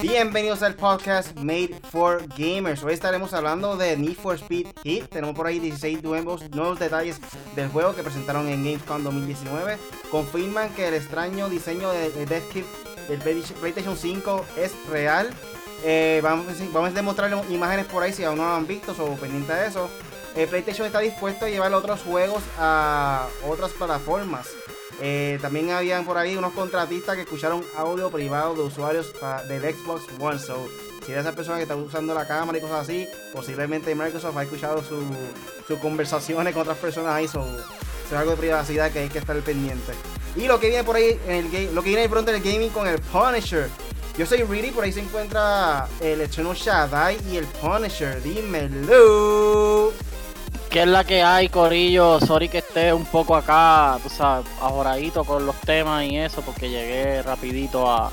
Bienvenidos al podcast Made for Gamers. Hoy estaremos hablando de Need for Speed Heat. Tenemos por ahí 16 nuevos, detalles del juego que presentaron en Gamescom 2019. Confirman que el extraño diseño de, de Death Kit del PlayStation 5 es real. Eh, vamos, vamos a demostrarles imágenes por ahí si aún no lo han visto o pendiente de eso. El PlayStation está dispuesto a llevar otros juegos a otras plataformas. Eh, también habían por ahí unos contratistas que escucharon audio privado de usuarios del Xbox One. So, si eres esa persona que está usando la cámara y cosas así, posiblemente Microsoft ha escuchado sus conversaciones con otras personas ahí. So, es algo de privacidad que hay que estar pendiente. Y lo que viene por ahí, en el game, lo que viene pronto en el gaming con el Punisher. Yo soy Reedy, por ahí se encuentra el Eterno Shaddai y el Punisher. Dímelo. ¿Qué es la que hay, Corillo? Sorry que esté un poco acá, tú sabes, ajoradito con los temas y eso, porque llegué rapidito a,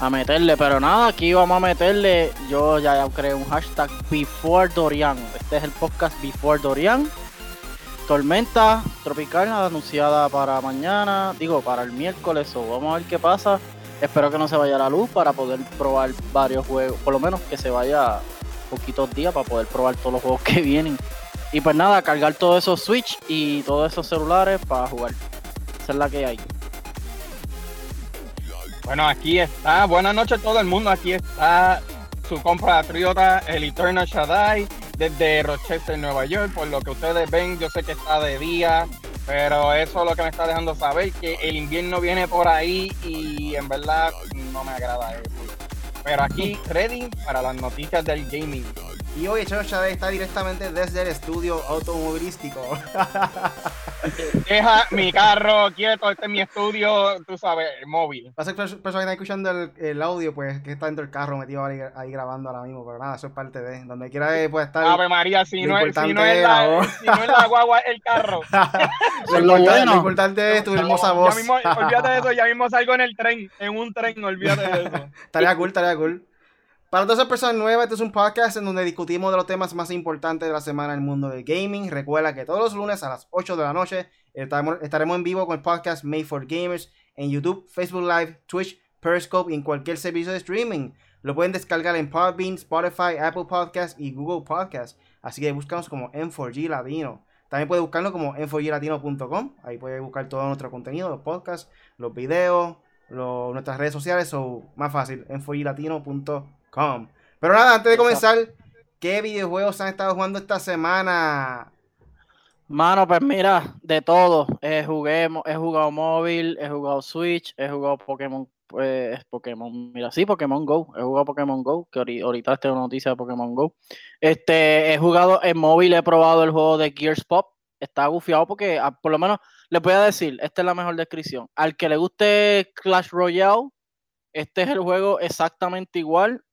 a meterle. Pero nada, aquí vamos a meterle. Yo ya creé un hashtag Before Dorian. Este es el podcast Before Dorian. Tormenta tropical anunciada para mañana, digo, para el miércoles. O vamos a ver qué pasa. Espero que no se vaya la luz para poder probar varios juegos. Por lo menos que se vaya poquitos días para poder probar todos los juegos que vienen. Y pues nada, cargar todos esos Switch y todos esos celulares para jugar. Esa es la que hay. Bueno, aquí está. Buenas noches a todo el mundo. Aquí está su compatriota, el Eternal Shaddai, desde Rochester, Nueva York. Por lo que ustedes ven, yo sé que está de día, pero eso es lo que me está dejando saber, que el invierno viene por ahí y en verdad no me agrada eso. Pero aquí, ready para las noticias del gaming. Y hoy Chávez está directamente desde el estudio automovilístico. Deja mi carro quieto, este es mi estudio, tú sabes, móvil. Va a ser persona que está escuchando el, audio, pues que está dentro del carro metido ahí, grabando ahora mismo, pero nada, eso es parte de. Donde quiera que pueda estar. Ave María, si, no es, si, no es, la, si no es la guagua, el carro. lo, importante, lo, importante, es tu hermosa voz. Ya mismo, olvídate de eso, ya mismo salgo en el tren, en un tren, olvídate de eso. estaría cool, estaría cool. Para todas esas personas nuevas, este es un podcast en donde discutimos de los temas más importantes de la semana en el mundo del gaming. Recuerda que todos los lunes a las 8 de la noche estaremos en vivo con el podcast Made for Gamers en YouTube, Facebook Live, Twitch, Periscope y en cualquier servicio de streaming. Lo pueden descargar en Podbean, Spotify, Apple Podcasts y Google Podcasts. Así que buscamos como M4G Latino. También puede buscarlo como m4glatino.com. Ahí puede buscar todo nuestro contenido, los podcasts, los videos, nuestras redes sociales o más fácil, m4glatino.com. Pero nada, antes de comenzar, ¿qué videojuegos han estado jugando esta semana? Mano, pues mira, de todo. he jugado móvil, he jugado Switch, he jugado Pokémon, pues Pokémon, mira, sí, Pokémon Go. He jugado Pokémon Go, que ahorita tengo noticia de Pokémon Go. Este, he jugado en móvil, he probado el juego de Gears Pop. Está gufiado porque, ah, por lo menos, les voy a decir, esta es la mejor descripción. Al que le guste Clash Royale, este es el juego exactamente igual.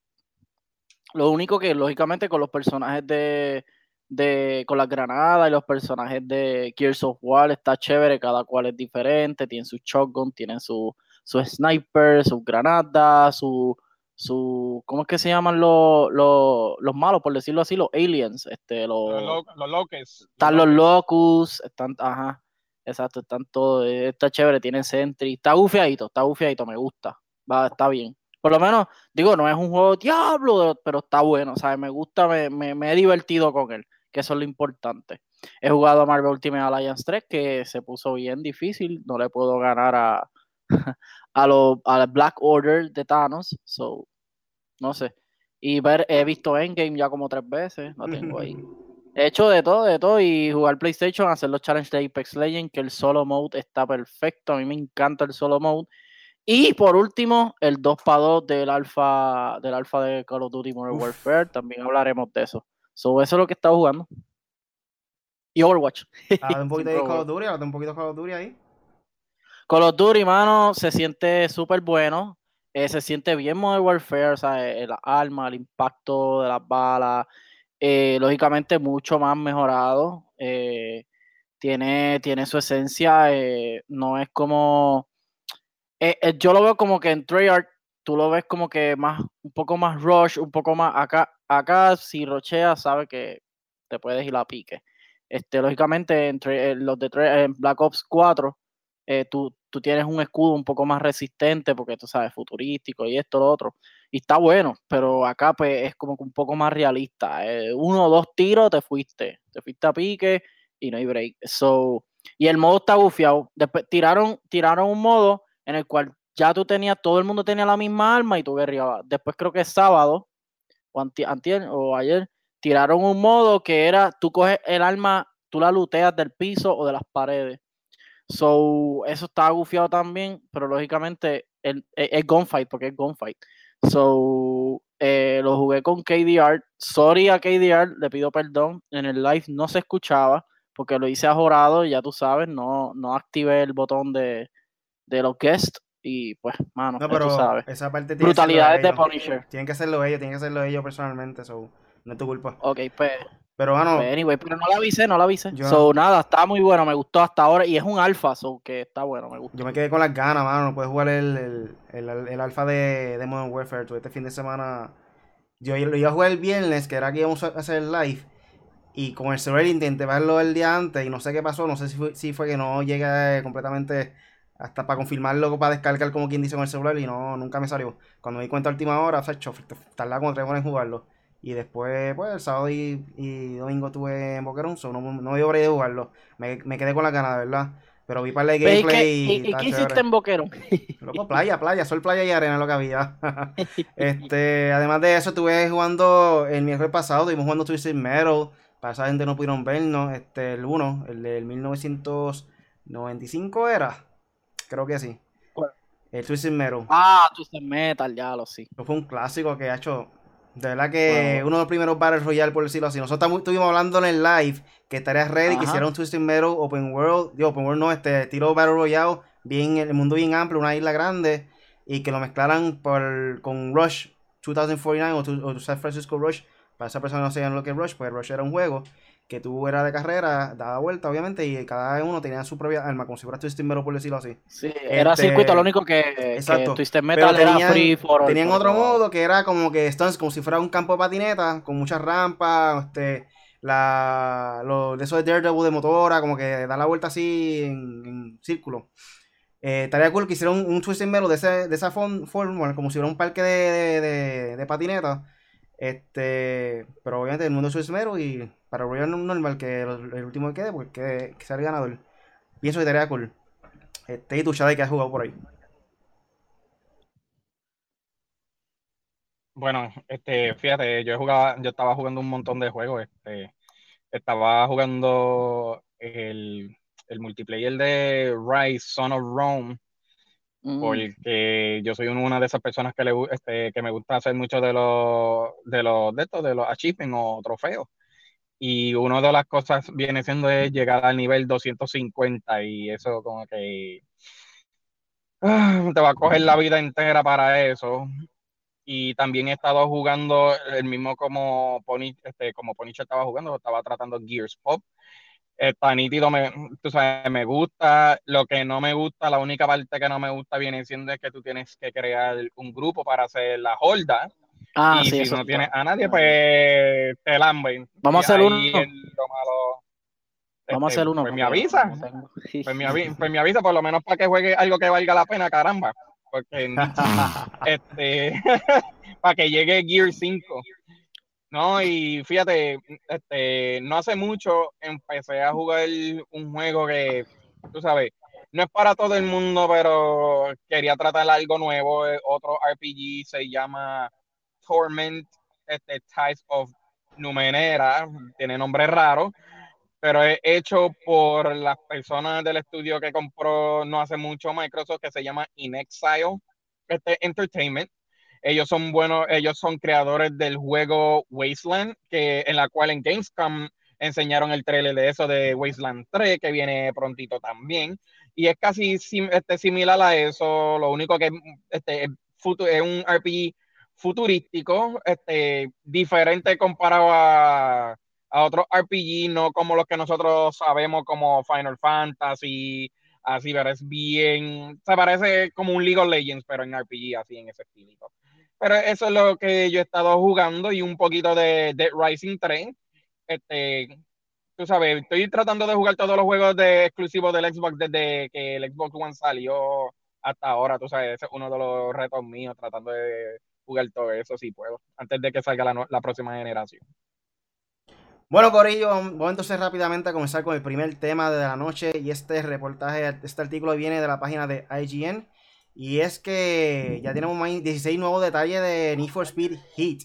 Lo único que, lógicamente, con los personajes de, de con las granadas y los personajes de Gears of War está chévere, cada cual es diferente, tienen su shotgun, tienen su, su sniper, sus granadas, su, su, ¿cómo es que se llaman los, los, los malos, por decirlo así, los aliens? Este, los, los, los locus. Están los locus, están, ajá, exacto, están todos, está chévere, tienen sentry, está bufiadito, está bufiadito, me gusta, va, está bien. Por lo menos, digo, no es un juego diablo, pero está bueno, ¿sabes? Me gusta, me, me, he divertido con él, que eso es lo importante. He jugado a Marvel Ultimate Alliance 3, que se puso bien difícil, no le puedo ganar a, a los a Black Order de Thanos, so, no sé. Y ver, he visto Endgame ya como tres veces, lo tengo ahí. He hecho de todo, de todo, y jugar PlayStation, hacer los challenges de Apex Legends, que el solo mode está perfecto, a mí me encanta el solo mode. Y por último, el 2 para 2 del alfa del alfa de Call of Duty Modern Warfare, también hablaremos de eso. So, eso es lo que está jugando. Y Overwatch. un poquito de Call of Duty, un poquito de Call of Duty ahí. Call of Duty, mano, se siente súper bueno. Eh, se siente bien Modern Warfare, o sea, el arma, el impacto de las balas. Eh, lógicamente, mucho más mejorado. Eh, tiene, tiene su esencia. no es como eh, eh, yo lo veo como que en Treyarch tú lo ves como que más, un poco más rush, un poco más acá, acá si rochea sabe que te puedes ir a pique. Este, lógicamente, entre eh, los de tre- en Black Ops 4, eh, tú, tú tienes un escudo un poco más resistente porque tú sabes, futurístico y esto, lo otro. Y está bueno, pero acá pues, es como que un poco más realista. uno o dos tiros te fuiste, te fuiste a pique y no hay break. So, y el modo está bufiado. Después tiraron, tiraron un modo en el cual ya tú tenías, todo el mundo tenía la misma arma y tú guerreabas. Después creo que es sábado o, anti- antier, o ayer tiraron un modo que era tú coges el arma, tú la luteas del piso o de las paredes. So, eso está gufiado también, pero lógicamente es, es gunfight, porque es gunfight. So, eh, lo jugué con KDR. Sorry a KDR, le pido perdón. En el live no se escuchaba porque lo hice ajorado, ya tú sabes, no, no activé el botón de, de los guests y pues, mano, No, pero tú sabes. esa parte tiene que Brutalidades de. Punisher. Tienen que hacerlo ellos, tienen que hacerlo ellos personalmente, so, no es tu culpa. Ok, pues, Pero bueno, pues, anyway, pero no la avisé, no la avisé. Yo- So, nada, está muy bueno, me gustó hasta ahora y es un alfa, so que está bueno, me gustó. yo me quedé con las ganas, mano. No puedes jugar el, el, el, el alfa de, de Modern Warfare. Este fin de semana. Yo lo iba a jugar el viernes, que era que íbamos a hacer el live. Y con el celular intenté verlo el día antes y no sé qué pasó. No sé si fue, si fue que no llegué completamente hasta para confirmarlo, para descargar como quien dice con el celular y no, nunca me salió. Cuando me di cuenta a última hora, o sea, tardaba como tres horas en jugarlo. Y después, pues, el sábado y, y domingo estuve en Boquerón, so no, no me de jugarlo. Me, me quedé con las ganas, de verdad. Pero vi para el ¿y gameplay qué, y, y- qué hiciste en Boquerón? Loco, playa, playa, sol, playa y arena lo que había. este, además de eso, estuve jugando el miércoles pasado, estuvimos jugando Twisted Metal. Para esa gente no pudieron vernos, este, el 1, el del 1995 era. Creo que sí. ¿Cuál? El Twisted Metal. Ah, Twisted Metal, ya lo sí. Eso fue un clásico que ha hecho. De verdad que Wow. uno de los primeros Battle Royale, por decirlo así. Nosotros estuvimos hablando en el live que estarías ready, que Ajá. hiciera un Twisted Metal Open World. Digo, Open World no, este tiro Battle Royale, bien, el mundo bien amplio, una isla grande. Y que lo mezclaran por, con Rush 2049 o, tu- o San Francisco Rush. Para esa persona no sabían lo que es Rush, pues Rush era un juego que tú era de carrera, daba vuelta obviamente, y cada uno tenía su propia arma, como si fuera Twisted Metal, por decirlo así. Sí, era Este, circuito, lo único que, que exacto. Twisted Pero Metal era tenían, free for all, tenían otro modo que era como que stunts, como si fuera un campo de patineta, con muchas rampas, este, la, lo, de eso de Daredevil de motora, como que da la vuelta así en, en círculo. Eh, estaría cool que hicieran un, un Twisted Metal de, ese- de esa forma, como si fuera un parque de, de, de, de patineta. Este, pero obviamente el mundo es y para Royal normal que el, el último que quede, pues que, que sea el ganador. Pienso que estaría cool. Este, y tu Shadai que has jugado por ahí. Bueno, este, fíjate, yo jugaba, yo estaba jugando un montón de juegos, este, estaba jugando el, el multiplayer de Rise, Son of Rome, Mm, porque yo soy una de esas personas que le este, que me gusta hacer mucho de los de los de estos, de los achievements o trofeos. Y una de las cosas viene siendo es llegar al nivel 250 y eso como que ah, te va a coger la vida entera para eso. Y también he estado jugando el mismo como Pony, este, como Poniche estaba jugando, estaba tratando Gears Pop. Está nítido, me, tú sabes, me gusta. Lo que no me gusta, la única parte que no me gusta viene siendo es que tú tienes que crear un grupo para hacer la holda. Ah, y sí, si eso no tienes a nadie, pues te lamben. Vamos a hacer uno. es lo malo. Vamos a Este, hacer uno. Pues me avisa. Pues me, avi- pues me avisa por lo menos para que juegue algo que valga la pena, caramba. Porque este, para que llegue Gear 5. No, y fíjate, este, no hace mucho empecé a jugar un juego que, tú sabes, no es para todo el mundo, pero quería tratar algo nuevo. eh, Otro RPG se llama Torment, este, Ties of Numenera, tiene nombre raro, pero es hecho por las personas del estudio que compró no hace mucho Microsoft, que se llama In Exile este, Entertainment. Ellos son buenos, ellos son creadores del juego Wasteland, que, en la cual en Gamescom enseñaron el trailer de eso de Wasteland 3, que viene prontito también. Y es casi sim- este, similar a eso, lo único que este, es es un RPG futurístico, este, diferente comparado a, a otros RPG, no como los que nosotros sabemos como Final Fantasy, así, pero es bien, se parece como un League of Legends, pero en RPG, así en ese estilito. Pero eso es lo que yo he estado jugando y un poquito de Dead Rising 3. Este, tú sabes, estoy tratando de jugar todos los juegos de exclusivos del Xbox desde que el Xbox One salió hasta ahora, tú sabes, ese es uno de los retos míos, tratando de jugar todo eso si puedo, antes de que salga la, próxima generación. Bueno, Corillo, vamos entonces rápidamente a comenzar con el primer tema de la noche y este reportaje, este artículo viene de la página de IGN y es que ya tenemos 16 nuevos detalles de Need for Speed Heat.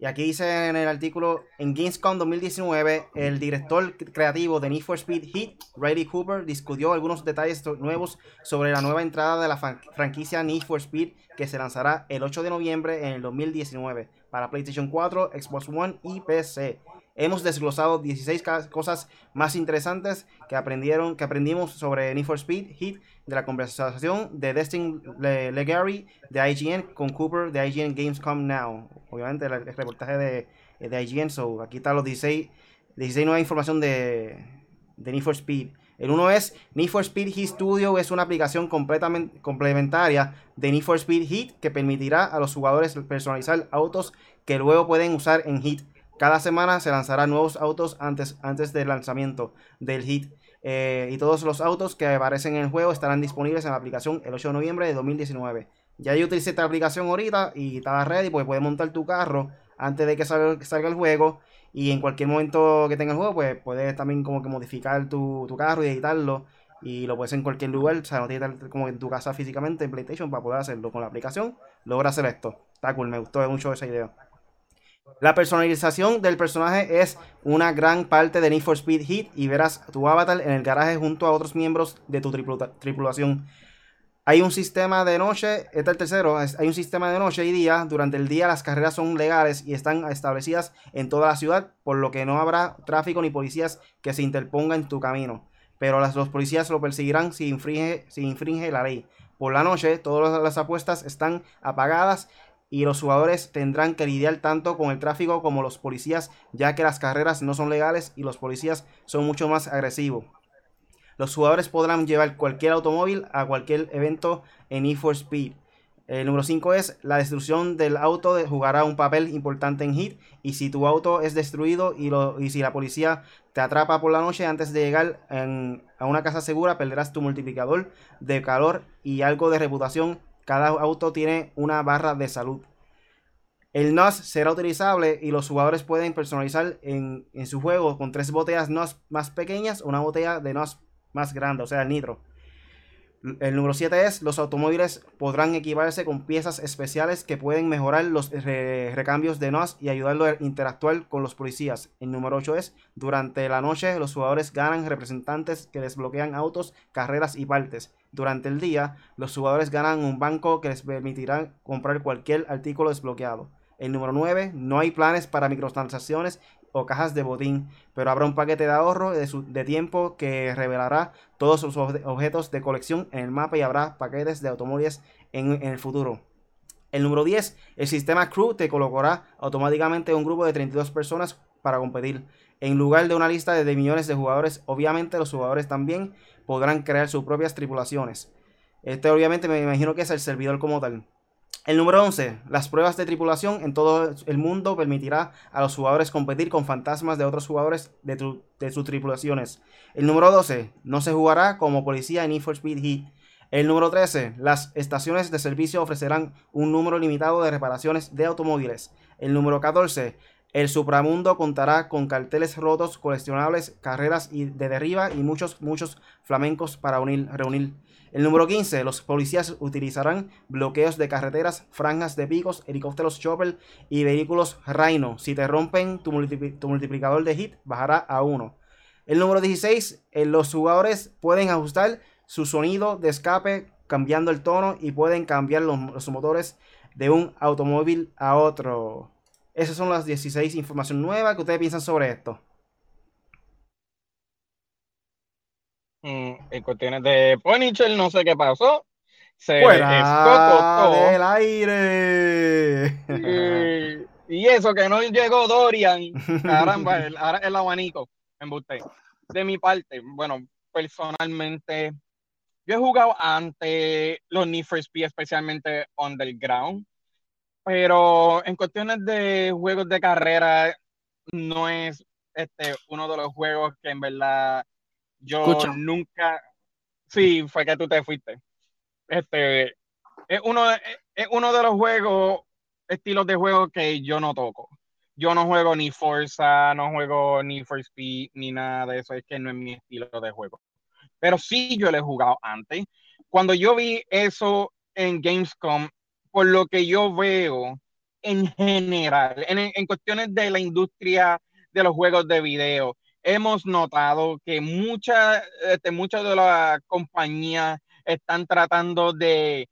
Y aquí dice en el artículo, en Gamescom 2019, el director creativo de Need for Speed Heat, Riley Cooper, discutió algunos detalles nuevos sobre la nueva entrada de la franquicia Need for Speed que se lanzará el 8 de noviembre en el 2019 para PlayStation 4, Xbox One y PC. Hemos desglosado 16 cosas más interesantes que aprendieron, que aprendimos sobre Need for Speed Heat de la conversación de Destin Legary de IGN con Cooper de IGN Gamescom Now. Obviamente el, reportaje de, de, IGN, so aquí están los 16, 16 nueva información de, de Need for Speed. El uno es Need for Speed Heat Studio, es una aplicación completamente complementaria de Need for Speed Heat que permitirá a los jugadores personalizar autos que luego pueden usar en Heat. Cada semana se lanzarán nuevos autos antes, antes del lanzamiento del hit. Eh, y todos los autos que aparecen en el juego estarán disponibles en la aplicación el 8 de noviembre de 2019. Ya yo utilicé esta aplicación ahorita y estaba ready, pues puedes montar tu carro antes de que salga, el juego. Y en cualquier momento que tenga el juego, pues puedes también como que modificar tu, carro y editarlo. Y lo puedes en cualquier lugar, o sea, no tienes que estar como en tu casa físicamente en PlayStation para poder hacerlo. Con la aplicación logra hacer esto. Está cool, me gustó mucho esa idea. La personalización del personaje es una gran parte de Need for Speed Heat y verás tu avatar en el garaje junto a otros miembros de tu tripulación. Hay un sistema de noche, este es el tercero, hay un sistema de noche y día. Durante el día las carreras son legales y están establecidas en toda la ciudad, por lo que no habrá tráfico ni policías que se interpongan en tu camino. Pero los policías lo perseguirán si infringe la ley. Por la noche todas las apuestas están apagadas y los jugadores tendrán que lidiar tanto con el tráfico como los policías, ya que las carreras no son legales y los policías son mucho más agresivos. Los jugadores podrán llevar cualquier automóvil a cualquier evento en E for Speed. El número 5 es la destrucción del auto jugará un papel importante en Hit y si tu auto es destruido y, lo, y si la policía te atrapa por la noche antes de llegar a una casa segura perderás tu multiplicador de calor y algo de reputación cada auto tiene una barra de salud. El NOS será utilizable y los jugadores pueden personalizar en, su juego con tres botellas NOS más pequeñas o una botella de NOS más grande, o sea, el nitro. El número 7 es, los automóviles podrán equiparse con piezas especiales que pueden mejorar los recambios de NOS y ayudarlo a interactuar con los policías. El número 8 es, durante la noche los jugadores ganan representantes que desbloquean autos, carreras y partes. Durante el día, los jugadores ganan un banco que les permitirá comprar cualquier artículo desbloqueado. El número 9, no hay planes para microtransacciones o cajas de botín, pero habrá un paquete de ahorro de, tiempo que revelará todos los objetos de colección en el mapa y habrá paquetes de automóviles en, el futuro. El número 10, el sistema Crew te colocará automáticamente un grupo de 32 personas para competir. En lugar de una lista de millones de jugadores, obviamente los jugadores también podrán crear sus propias tripulaciones. Este obviamente me imagino que es el servidor como tal. El número 11. Las pruebas de tripulación en todo el mundo permitirá a los jugadores competir con fantasmas de otros jugadores de, sus tripulaciones. El número 12. No se jugará como policía en Need Speed Heat. El número 13. Las estaciones de servicio ofrecerán un número limitado de reparaciones de automóviles. El número 14. El supramundo contará con carteles rotos, coleccionables, carreras de derriba y muchos, muchos flamencos para unir, reunir. El número 15. Los policías utilizarán bloqueos de carreteras, franjas de picos, helicópteros chopper y vehículos Rhino. Si te rompen tu, multiplicador de hit, bajará a 1. El número 16. Eh, los jugadores pueden ajustar su sonido de escape cambiando el tono y pueden cambiar los, motores de un automóvil a otro. Esas son las 16 información nuevas que ustedes piensan sobre esto. En cuestiones de Punisher, no sé qué pasó. Se Fuera del aire. Y, eso que no llegó Dorian. Caramba, ahora el abanico. usted. De mi parte, bueno, personalmente, yo he jugado ante los Need for Speed, especialmente Underground. Pero en cuestiones de juegos de carrera, no es este, uno de los juegos que en verdad yo nunca. Sí, fue que tú te fuiste. Este, es uno, es uno de los juegos, estilos de juego que yo no toco. Yo no juego ni Forza, no juego ni For Speed, ni nada de eso. Es que no es mi estilo de juego. Pero sí yo lo he jugado antes. Cuando yo vi eso en Gamescom, por lo que yo veo en general, en, en cuestiones de la industria de los juegos de video, hemos notado que muchas este, muchas de las compañías están tratando de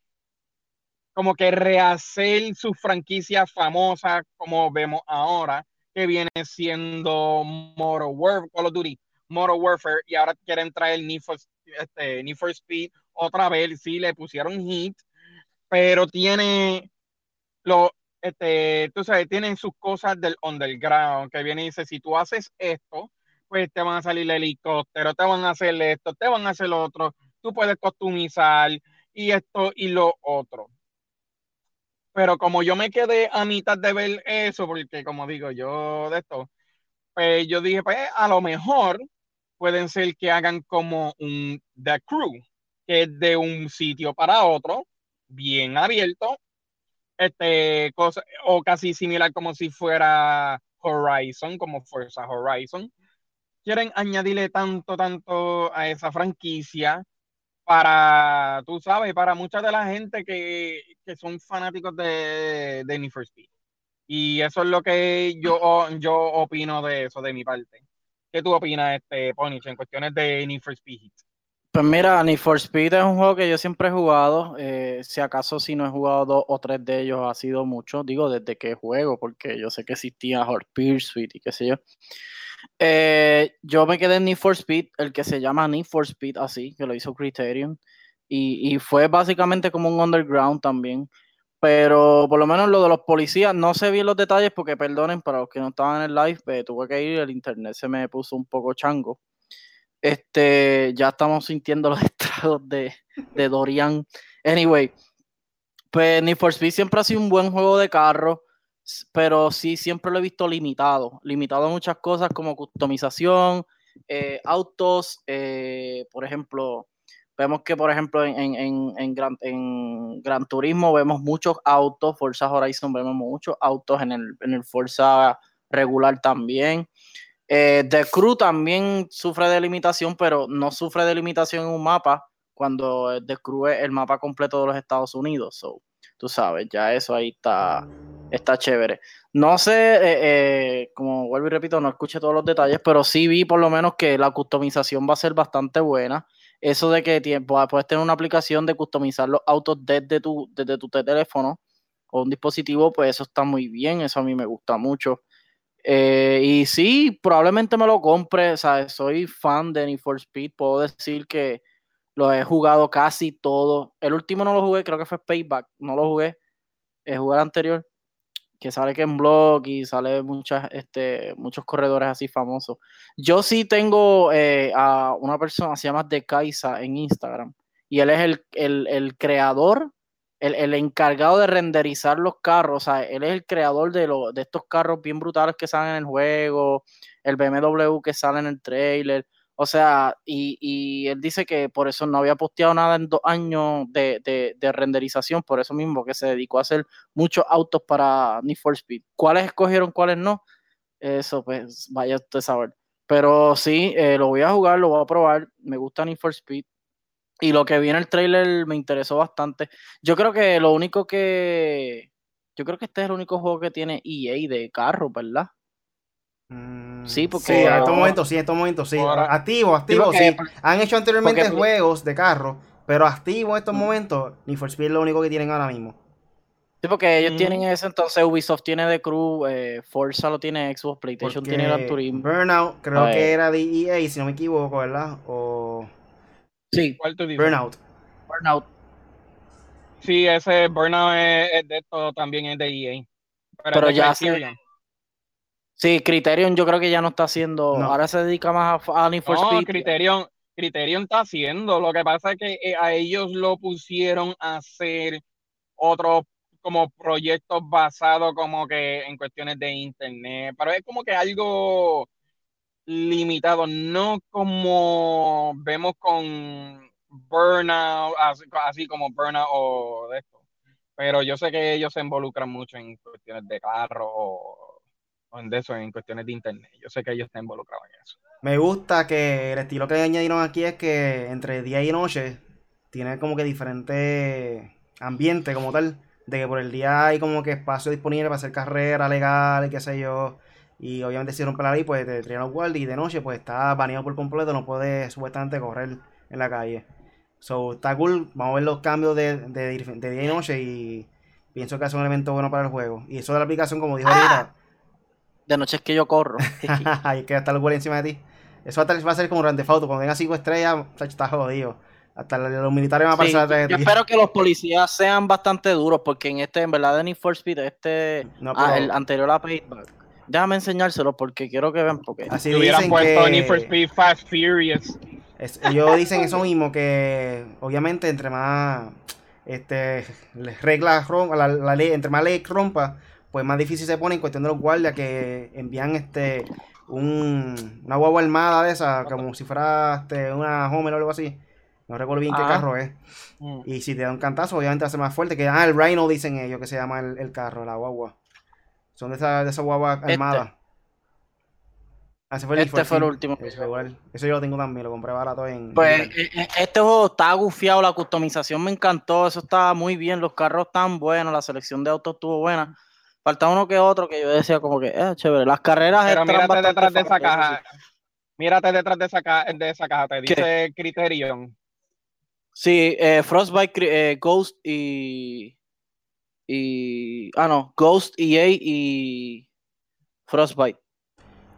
como que rehacer sus franquicias famosas como vemos ahora, que viene siendo Modern Warfare, Call of Duty, Modern Warfare, y ahora quieren traer Need for, este, Need for Speed otra vez, sí, le pusieron hit, pero tiene lo, este, tú sabes, tienen sus cosas del underground, que viene y dice, si tú haces esto, pues te van a salir el helicóptero, te van a hacer esto, te van a hacer lo otro, tú puedes customizar y esto y lo otro. Pero como yo me quedé a mitad de ver eso, porque como digo yo de esto, pues yo dije, pues a lo mejor pueden ser que hagan como un The Crew, que es de un sitio para otro, bien abierto, este, cosa, o casi similar como si fuera Horizon, como Forza Horizon. Quieren añadirle tanto, tanto a esa franquicia para, tú sabes, para mucha de la gente que, que son fanáticos de, de Need for Speed. Y eso es lo que yo, yo opino de eso, de mi parte. ¿Qué tú opinas, este, Pony, en cuestiones de Need for Speed? Pues mira, Need for Speed es un juego que yo siempre he jugado. Eh, si acaso si no he jugado dos o tres de ellos ha sido mucho. Digo, desde que juego, porque yo sé que existía Hot Pursuit y qué sé yo. Eh, yo me quedé en Need for Speed, el que se llama Need for Speed así, que lo hizo Criterion. Y, y fue básicamente como un underground también. Pero por lo menos lo de los policías, no sé bien los detalles porque perdonen para los que no estaban en el live, tuve que ir, el internet se me puso un poco chango. Este, ya estamos sintiendo los estragos de, de Dorian. Anyway, pues Need for Speed siempre ha sido un buen juego de carro, pero sí siempre lo he visto limitado. Limitado a muchas cosas como customización, eh, autos, eh, por ejemplo, vemos que, por ejemplo, en, en, en, Gran, en Gran Turismo vemos muchos autos, Forza Horizon vemos muchos autos, en el, en el Forza regular también. Eh, The Crew también sufre de limitación, pero no sufre de limitación en un mapa cuando The Crew es el mapa completo de los Estados Unidos. Tú sabes, ya eso ahí está, está chévere. No sé, eh, eh, como vuelvo y repito, no escuché todos los detalles, pero sí vi por lo menos que la customización va a ser bastante buena. Eso de que puedes tener una aplicación de customizar los autos desde tu, desde tu teléfono o un dispositivo, pues eso está muy bien, eso a mí me gusta mucho. Eh, y sí, probablemente me lo compre. Soy fan de Need for Speed, puedo decir que lo he jugado casi todo. El último no lo jugué, creo que fue Payback, no lo jugué, jugué el anterior, que sale que en blog y sale muchas, este, muchos corredores así famosos. Yo sí tengo eh, a una persona, se llama De Kaisa en Instagram, y él es el, el, el creador el, encargado de renderizar los carros, o sea, él es el creador de, de estos carros bien brutales que salen en el juego, el BMW que sale en el trailer, o sea, y, él dice que por eso no había posteado nada en dos años de, renderización, por eso mismo que se dedicó a hacer muchos autos para Need for Speed. ¿Cuáles escogieron, cuáles no? Eso, pues, vaya usted a saber. Pero sí, eh, lo voy a jugar, lo voy a probar. Me gusta Need for Speed. Y lo que vi en el trailer me interesó bastante. Yo creo que lo único que. Yo creo que este es el único juego que tiene EA de carro, ¿verdad? Mm, sí, porque. Sí, en estos momentos sí, en estos momentos sí. activo, activo, sí. Han hecho anteriormente juegos de carro, pero activo en estos mm. momentos, ni for Speed es lo único que tienen ahora mismo. Sí, porque ellos mm. tienen ese entonces, Ubisoft tiene The Crew, eh, Forza lo tiene Xbox, PlayStation tiene Gran Turismo. Burnout, creo que era de EA, si no me equivoco, ¿verdad? O. Sí. ¿Cuál tú dices? Burnout. Burnout. Sí, ese Burnout es, de todo, también es de EA. Pero, ya Sí, Criterion yo creo que ya no está haciendo. Ahora se dedica más a, a Need for no, Criterion, Criterion está haciendo. Lo que pasa es que eh, a ellos lo pusieron a hacer otros como proyectos basados como que en cuestiones de internet. Pero es como que algo limitado, no como vemos con Burnout, así, como Burnout o de esto. Pero yo sé que ellos se involucran mucho en cuestiones de carro o, en de eso, en cuestiones de internet. Yo sé que ellos están involucrados en eso. Me gusta que el estilo que añadieron aquí es que entre día y noche tiene como que diferente ambiente como tal. De que por el día hay como que espacio disponible para hacer carrera legal y qué sé yo. Y obviamente si rompe la ley, pues te traen los guardias y de noche pues está baneado por completo, no puede supuestamente correr en la calle. So, está cool, vamos a ver los cambios de, de, de día y noche y pienso que es un elemento bueno para el juego. Y eso de la aplicación, como dijo ahorita, De noche es que yo corro. hay que estar el guardia encima de ti. Eso va a, ser como un Grand Theft Auto, cuando tenga 5 estrellas, está jodido. Hasta los militares van a Sí, pasar atrás de yo espero que los policías sean bastante duros, porque en este, en verdad, de Need for Speed, este, No, ah, el anterior a Payback. Déjame enseñárselo porque quiero que vean, porque Así Si hubieran puesto que- Need for Speed Fast Furious, Es- ellos dicen eso mismo, que obviamente entre más este, les reglas rompa, la, la ley, entre más ley rompa, pues más difícil se pone en cuestión de los guardias que envían este un, una guagua armada de esa, como si fuera este, una Homer o algo así. No recuerdo bien qué Ajá. carro es. mm, Y si te da un cantazo, obviamente va a ser más fuerte. Que, ah, el Rhino dicen ellos que se llama el, el carro, la guagua. Son de esas de esas guaguas Este. armadas. Ah, ese fue el Este fue el último. Eso, igual. Eso yo lo tengo también, lo compré barato en. Pues en- eh, eh, este juego está gufiado, la customización me encantó, eso estaba muy bien, los carros están buenos, la selección de autos estuvo buena. Falta uno que otro que yo decía como que, eh, chévere, las carreras pero están mírate detrás de esa caja. Mírate detrás de esa, ca- de esa caja, te ¿Qué? dice Criterion. Sí, eh, Frostbite, eh, Ghost y. y. Ah, no, Ghost, EA y. Frostbite.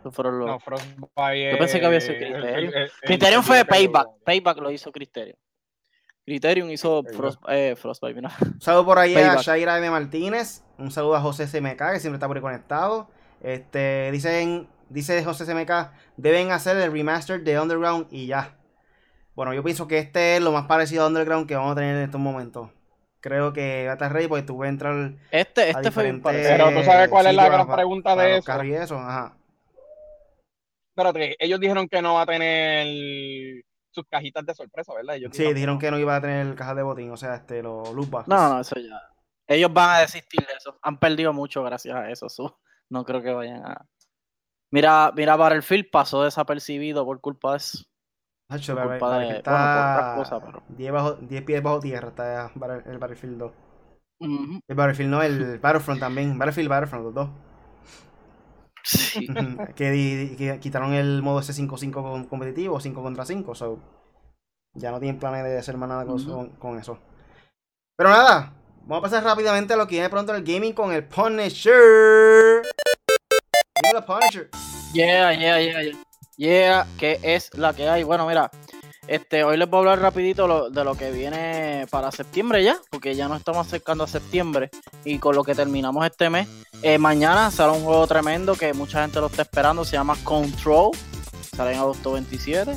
Los. No, Frostbite. Yo pensé que había sido el- Criterion. el- el- Criterion el- fue el- Payback. Payback lo hizo Criterion. Criterion hizo. Frost, eh, Frostbite, mira. Un saludo por ahí a. Shaira M. Martínez. Un saludo a José CMK, que siempre está por ahí conectado. Este, dicen, dice José CMK, deben hacer el remaster de Underground y ya. Bueno, yo pienso que este es lo más parecido a Underground que vamos a tener en estos momentos. Creo que va a estar ready porque tú a entrar Este, a este fue parecido. Pero tú sabes cuál es la gran pregunta para de eso. carros y eso. Ajá. Espérate, ellos dijeron que no va a tener sus cajitas de sorpresa, ¿verdad? Ellos Sí, dijeron que no iba a tener cajas de botín, o sea, este, los loot boxes. No, no, eso ya. Ellos van a desistir de eso. Han perdido mucho gracias a eso. so, no creo que vayan a. Mira, mira, Battlefield pasó desapercibido por culpa de eso. Hacho, por bueno, por está cosas, pero- 10, bajo, 10 pies bajo tierra está el Battlefield 2. Ujú. El Battlefield no, el Battlefront también. Battlefield, Battlefront, los dos. Sí. que, di- que quitaron el modo S5-5 con- competitivo, 5 contra 5. So, ya no tienen planes de hacer más nada con, eso. Pero nada, vamos a pasar rápidamente a lo que viene pronto en el gaming con el Punisher. Dímelo, Punisher. Yeah, yeah, yeah, yeah. Yeah, que es la que hay. Bueno, mira, este, hoy les voy a hablar rapidito de lo que viene para septiembre ya, porque ya nos estamos acercando a septiembre y con lo que terminamos este mes. Eh, mañana sale un juego tremendo que mucha gente lo está esperando, se llama Control, sale en agosto 27.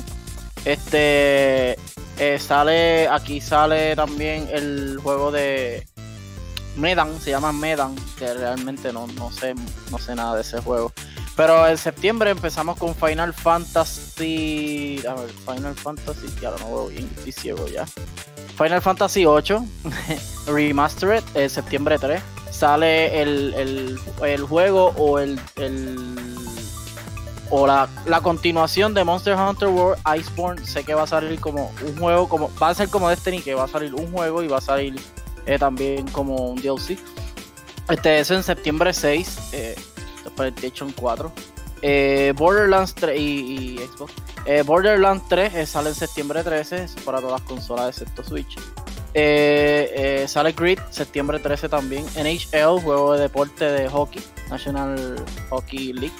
Este, eh, sale, aquí sale también el juego de Medan, se llama Medan, que realmente no, no sé, no sé nada de ese juego. Pero en septiembre empezamos con Final Fantasy. A ver, Final Fantasy. Ya no veo bien, estoy ciego ya. Final Fantasy 8 Remastered, eh, septiembre 3. Sale el, el- el juego o el. el- o la, la continuación de Monster Hunter World Iceborne. Sé que va a salir como un juego, como va a ser como Destiny, que va a salir un juego y va a salir eh, también como un DLC. Este es en septiembre 6. Eh, PlayStation 4. Eh, Borderlands 3 y, y Xbox. Eh, Borderlands 3 eh, sale en septiembre 13 es para todas las consolas excepto Switch. Eh, eh, sale Grid septiembre 13 también. NHL, juego de deporte de hockey, National Hockey League.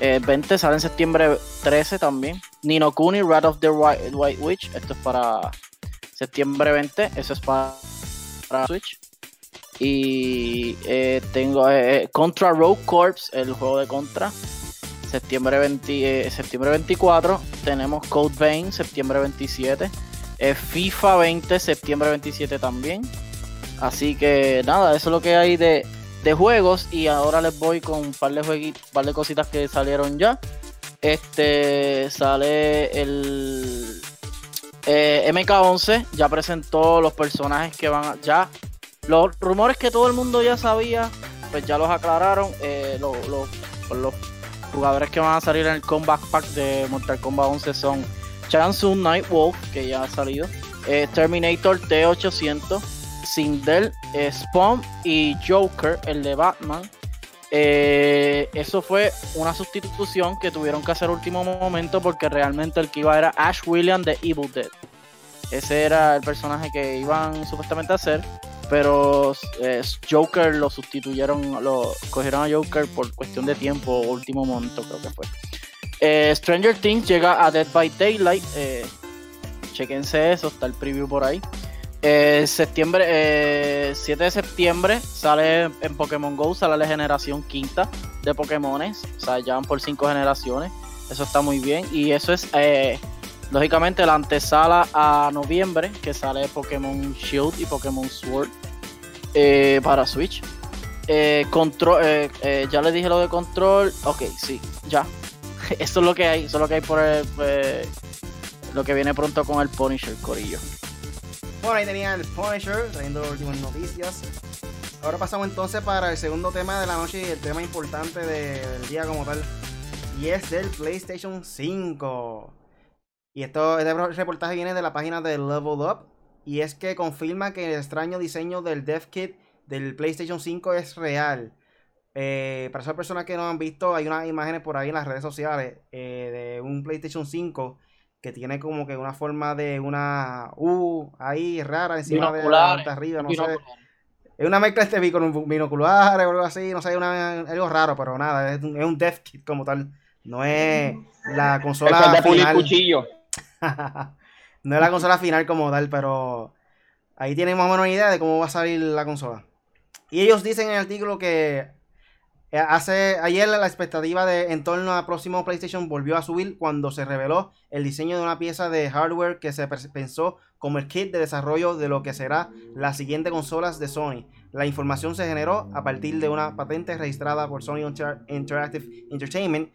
Eh, 20 sale en septiembre 13 también. Nino Kuni, Wrath of the White, White Witch. Esto es para septiembre 20. Eso es para, para Switch. Y eh, tengo eh, eh, Contra Rogue Corps, el juego de Contra. Septiembre, 20, septiembre 24. Tenemos Code Vein, septiembre 27. eh, FIFA 20, septiembre 27 también. Así que nada, eso es lo que hay de, de juegos. Y ahora les voy con un par de jueguitos, par de cositas que salieron ya. Este sale el eh, MK11 ya presentó los personajes que van a, ya los rumores que todo el mundo ya sabía, pues ya los aclararon. Eh, los, los, jugadores que van a salir en el Combat Pack de Mortal Kombat 11 son Chansung Nightwolf, que ya ha salido, eh, Terminator T800, Sindel, eh, Spawn y Joker, el de Batman. Eh, eso fue una sustitución que tuvieron que hacer último momento porque realmente el que iba era Ash William de Evil Dead. Ese era el personaje que iban supuestamente a hacer, pero eh, Joker lo sustituyeron, lo cogieron a Joker por cuestión de tiempo, último momento creo que fue. Eh, Stranger Things llega a Dead by Daylight. Eh, chequense eso, está el preview por ahí. Septiembre, eh, 7 de septiembre sale en Pokémon Go, sale la generación quinta de Pokémones. O sea, ya van por cinco generaciones. Eso está muy bien. Y eso es, lógicamente, la antesala a noviembre, que sale Pokémon Shield y Pokémon Sword eh, para Switch. Eh, control, eh, ya les dije lo de control. Ok, sí, ya. Eso es lo que hay. Eso es lo que hay por el, lo que viene pronto con el Punisher, Corillo. Bueno, ahí tenían el Punisher trayendo últimas noticias. Ahora pasamos entonces para el segundo tema de la noche y el tema importante de- del día como tal. Y es del PlayStation 5. Y esto, este reportaje viene de la página de Level Up. Y es que confirma que el extraño diseño del Dev Kit del PlayStation 5 es real. Eh, para esas personas que no han visto, hay unas imágenes por ahí en las redes sociales eh, de un PlayStation 5 que tiene como que una forma de una U ahí rara encima de la parte arriba, no sé. Es una mezcla este con binoculares o algo así, no sé, una- algo raro, pero nada, es un, es un dev kit como tal. No es la es consola de pulir cuchillo. no es la consola final como tal, pero ahí tienen más o menos una idea de cómo va a salir la consola. Y ellos dicen en el artículo que eh, hace ayer la expectativa de en torno al próximo PlayStation volvió a subir cuando se reveló el diseño de una pieza de hardware que se pensó como el kit de desarrollo de lo que será la siguiente consolas de Sony. La información se generó a partir de una patente registrada por Sony Inter- Interactive Entertainment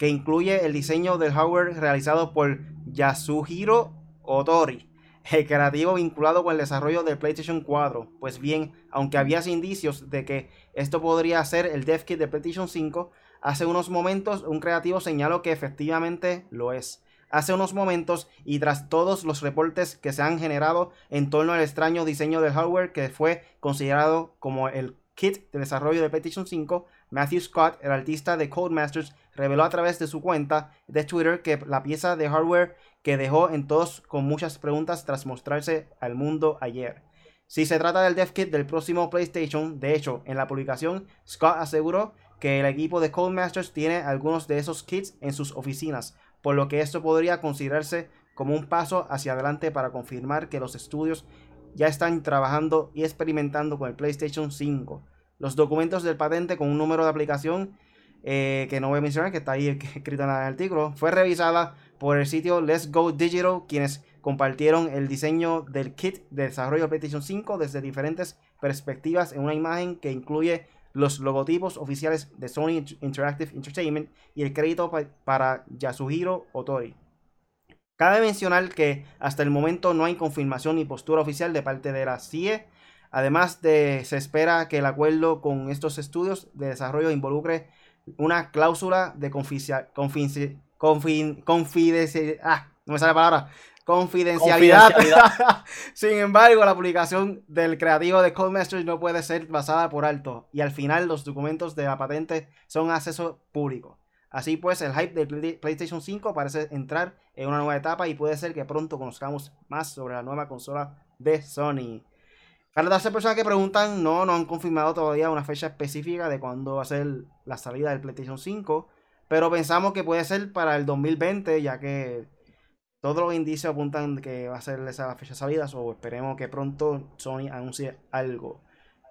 que incluye el diseño del hardware realizado por Yasuhiro Otori, el creativo vinculado con el desarrollo del PlayStation 4. Pues bien, aunque había indicios de que esto podría ser el dev kit de PlayStation 5, hace unos momentos un creativo señaló que efectivamente lo es. Hace unos momentos y tras todos los reportes que se han generado en torno al extraño diseño del hardware que fue considerado como el kit de desarrollo de PlayStation 5, Matthew Scott, el artista de Codemasters, reveló a través de su cuenta de Twitter que la pieza de hardware que dejó en todos con muchas preguntas tras mostrarse al mundo ayer. Si se trata del dev kit del próximo PlayStation, de hecho, en la publicación, Scott aseguró que el equipo de Codemasters tiene algunos de esos kits en sus oficinas, por lo que esto podría considerarse como un paso hacia adelante para confirmar que los estudios ya están trabajando y experimentando con el PlayStation 5. Los documentos del patente con un número de aplicación eh, que no voy a mencionar, que está ahí escrito en el artículo, fue revisada por el sitio Let's Go Digital, quienes compartieron el diseño del kit de desarrollo de PlayStation 5 desde diferentes perspectivas en una imagen que incluye los logotipos oficiales de Sony Interactive Entertainment y el crédito pa- para Yasuhiro Otori. Cabe mencionar que hasta el momento no hay confirmación ni postura oficial de parte de la CIE. Además de se espera que el acuerdo con estos estudios de desarrollo involucre una cláusula de confidencia- confidenci- confin- confidencia- ah, no me sale la palabra, confidencialidad. Confidencialidad. Sin embargo, la publicación del creativo de Codemasters no puede ser basada por alto y al final los documentos de la patente son acceso público. Así pues, el hype Play- PlayStation 5 parece entrar en una nueva etapa y puede ser que pronto conozcamos más sobre la nueva consola de Sony. Todas las personas que preguntan, no, no han confirmado todavía una fecha específica de cuándo va a ser la salida del PlayStation 5, pero pensamos que puede ser para el 2020, ya que todos los indicios apuntan que va a ser esa fecha de salida, o esperemos que pronto Sony anuncie algo.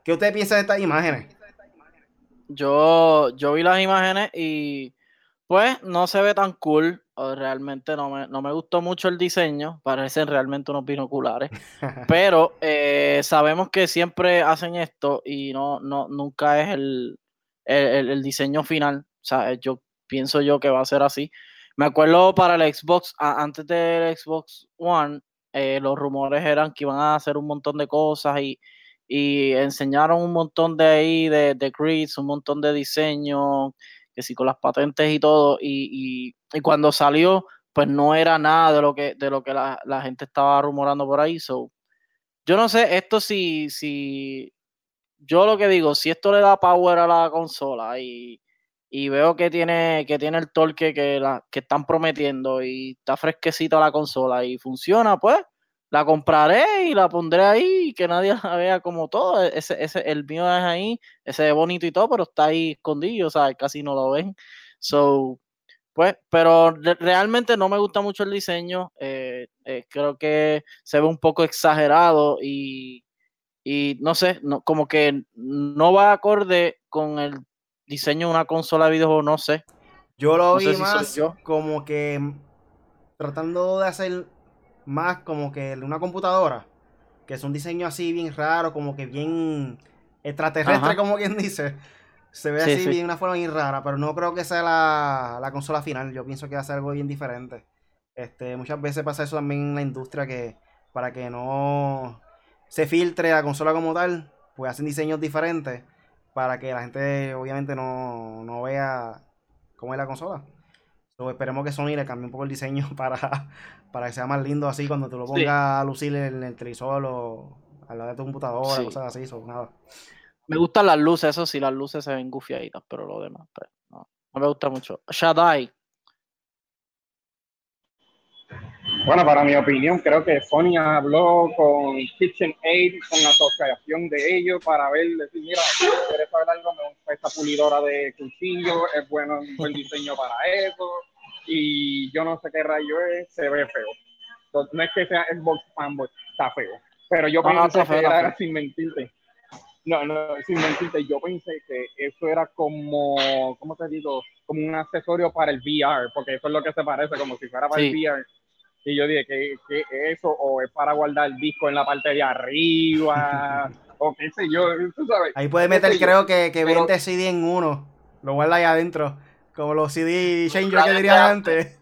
¿Qué ustedes piensan de estas imágenes? Yo, yo vi las imágenes y pues no se ve tan cool. Realmente no me, no me gustó mucho el diseño. Parecen realmente unos binoculares. Pero eh, sabemos que siempre hacen esto y no, no, nunca es el, el, el- diseño final. O sea, yo pienso yo que va a ser así. Me acuerdo para el Xbox, antes del Xbox One, eh, los rumores eran que iban a hacer un montón de cosas y, enseñaron un montón de ahí, de, de grids, un montón de diseño, sí, con las patentes y todo. Y, cuando salió, pues no era nada de lo que, de lo que la, gente estaba rumorando por ahí. So, yo no sé, esto si, si, yo lo que digo, si esto le da power a la consola y y veo que tiene, que tiene el torque que, la, que están prometiendo y está fresquecita la consola y funciona, pues la compraré y la pondré ahí y que nadie la vea como todo. E, ese, ese, el mío es ahí, ese es bonito y todo, pero está ahí escondido, o sea, casi no lo ven. So, pues, pero realmente no me gusta mucho el diseño. Eh, eh, creo que se ve un poco exagerado y, y no sé, no, como que no va acorde con el diseño de una consola de videojuegos, no sé. Yo lo vi más como que tratando de hacer más como que una computadora, que es un diseño así bien raro, como que bien extraterrestre, como quien dice. Se ve así bien una forma bien rara, pero no creo que sea la, consola final. Yo pienso que va a ser algo bien diferente. Este, muchas veces pasa eso también en la industria que para que no se filtre la consola como tal, pues hacen diseños diferentes para que la gente obviamente no, vea cómo es la consola. Esperemos que Sony le cambie un poco el diseño para, para que sea más lindo así cuando te lo pongas a lucir en el televisor o al lado de tu computadora, cosas así, nada. Me gustan las luces, eso sí, las luces se ven gufiaditas, pero lo demás, pues, no, no me gusta mucho. Shadai, Bueno, para mi opinión, creo que Sony habló con KitchenAid, con la asociación de ellos, para ver, decir, mira, quieres saber algo, me gusta esta pulidora de cuchillo, es bueno, un buen diseño para eso, y yo no sé qué rayo es, se ve feo. no es que sea Xbox fanboy, está feo. Pero yo pensé que era, sin mentirte. No, no, sin mentirte, yo pensé que eso era como, ¿cómo te digo? Como un accesorio para el VR, porque eso es lo que se parece, como si fuera para el VR y yo dije, que, eso? ¿O es para guardar el disco en la parte de arriba? o qué sé yo, tú sabes. Ahí puede meter, creo que, que 20 CD en uno. Lo guarda ahí adentro. Como los CD changer que diría antes.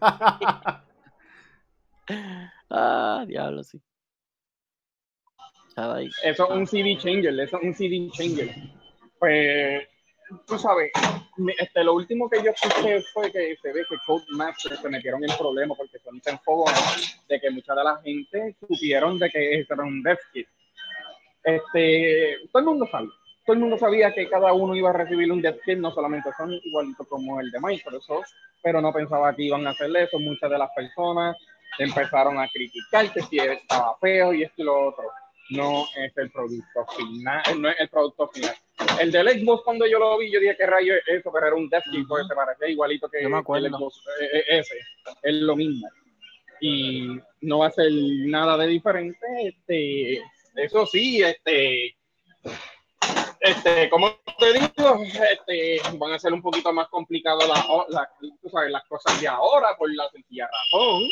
ah, diablo, sí. Eso es un CD changer, eso es un CD changer. Pues tú sabes, este, lo último que yo escuché fue que se ve que Codemasters se metieron en problemas porque son tan de que mucha de la gente supieron de que era un dev kit. Este, todo el mundo sabe, todo el mundo sabía que cada uno iba a recibir un dev kit, no solamente son igualito como el de Microsoft, pero no pensaba que iban a hacer eso. Muchas de las personas empezaron a criticar que si estaba feo y esto y lo otro. No es el producto final, no es el producto final el del Xbox, cuando yo lo vi, yo dije, ¿qué rayo es eso? Pero era un Death Key, porque se parecía igualito que el Xbox eh, eh, ese. Es lo mismo. Y no va a ser nada de diferente. Este, eso sí, este, este, como te digo, este, van a ser un poquito más complicadas las cosas de ahora por la sencilla razón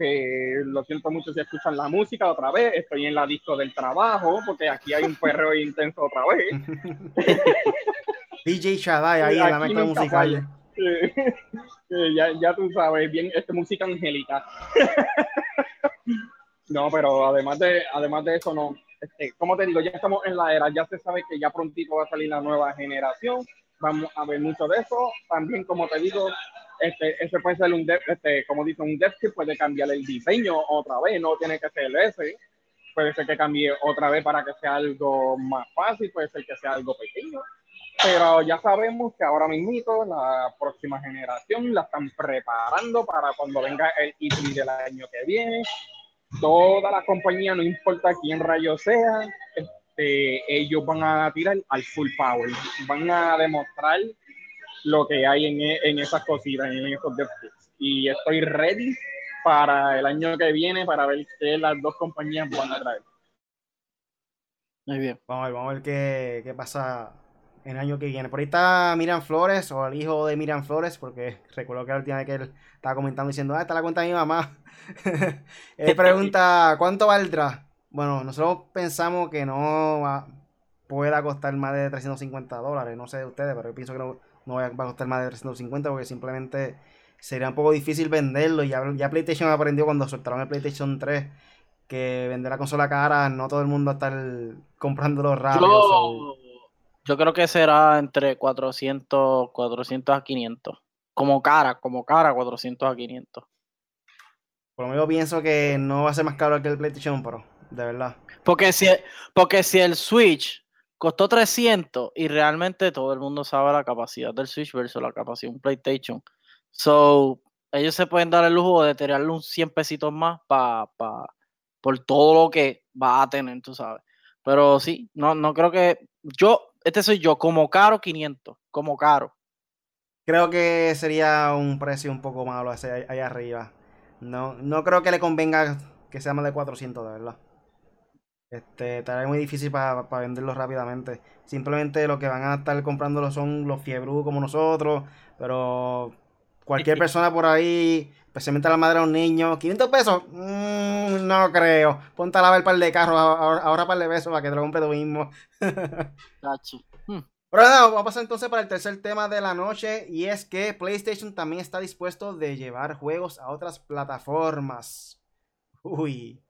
que lo siento mucho si escuchan la música otra vez, estoy en la disco del trabajo, porque aquí hay un perreo intenso otra vez. DJ Shaddai ahí en la mezcla musical. ya, ya tú sabes, bien, esta música angélica. no, pero además de, además de eso, no. Este, como te digo, ya estamos en la era, ya se sabe que ya prontito va a salir la nueva generación, vamos a ver mucho de eso. También, como te digo, este, ese puede ser un, este, como dice, un dev que puede cambiar el diseño otra vez, no tiene que ser ese. Puede ser que cambie otra vez para que sea algo más fácil, puede ser que sea algo pequeño. Pero ya sabemos que ahora mismo la próxima generación la están preparando para cuando venga el E3 del año que viene. Toda la compañía, no importa quién rayo sea, este, ellos van a tirar al full power. Van a demostrar lo que hay en, e, en esas cositas, en esos devkits. Y estoy ready para el año que viene para ver qué las dos compañías van a traer. Muy bien. Vamos a ver, vamos a ver qué, qué pasa el año que viene. Por ahí está Miriam Flores, o el hijo de Miriam Flores, porque recuerdo que la última vez que él estaba comentando diciendo, ah, está la cuenta de mi mamá. él pregunta, ¿cuánto valdrá? Bueno, nosotros pensamos que no va, pueda costar más de 350 dólares. No sé de ustedes, pero yo pienso que no, no va a costar más de 350 porque simplemente sería un poco difícil venderlo. Ya, ya PlayStation aprendió cuando soltaron el PlayStation 3 que vender la consola cara, no todo el mundo está comprándolo rápido. Yo, yo creo que será entre 400, 400 a 500. Como cara, como cara, 400 a 500. Por lo menos pienso que no va a ser más caro que el PlayStation Pro, de verdad. Porque si, porque si el Switch costó 300 y realmente todo el mundo sabe la capacidad del Switch versus la capacidad de un PlayStation. So, ellos se pueden dar el lujo de tirarle un 100 pesitos más para por todo lo que va a tener, tú sabes. Pero sí, no, no creo que yo, este soy yo, como caro 500, como caro. Creo que sería un precio un poco malo ese ahí arriba. No, no creo que le convenga que sea más de 400, de verdad. Este, estaría muy difícil para venderlo rápidamente. Simplemente lo que van a estar comprándolo son los fiebru como nosotros, pero cualquier persona por ahí especialmente a la madre de un niño, 500 pesos, mm, no creo. Ponte a lavar el par de carros, ahora, par de besos para que te lo compre tú mismo. hmm. Pero nada, vamos a pasar entonces para el tercer tema de la noche y es que PlayStation también está dispuesto de llevar juegos a otras plataformas. Uy.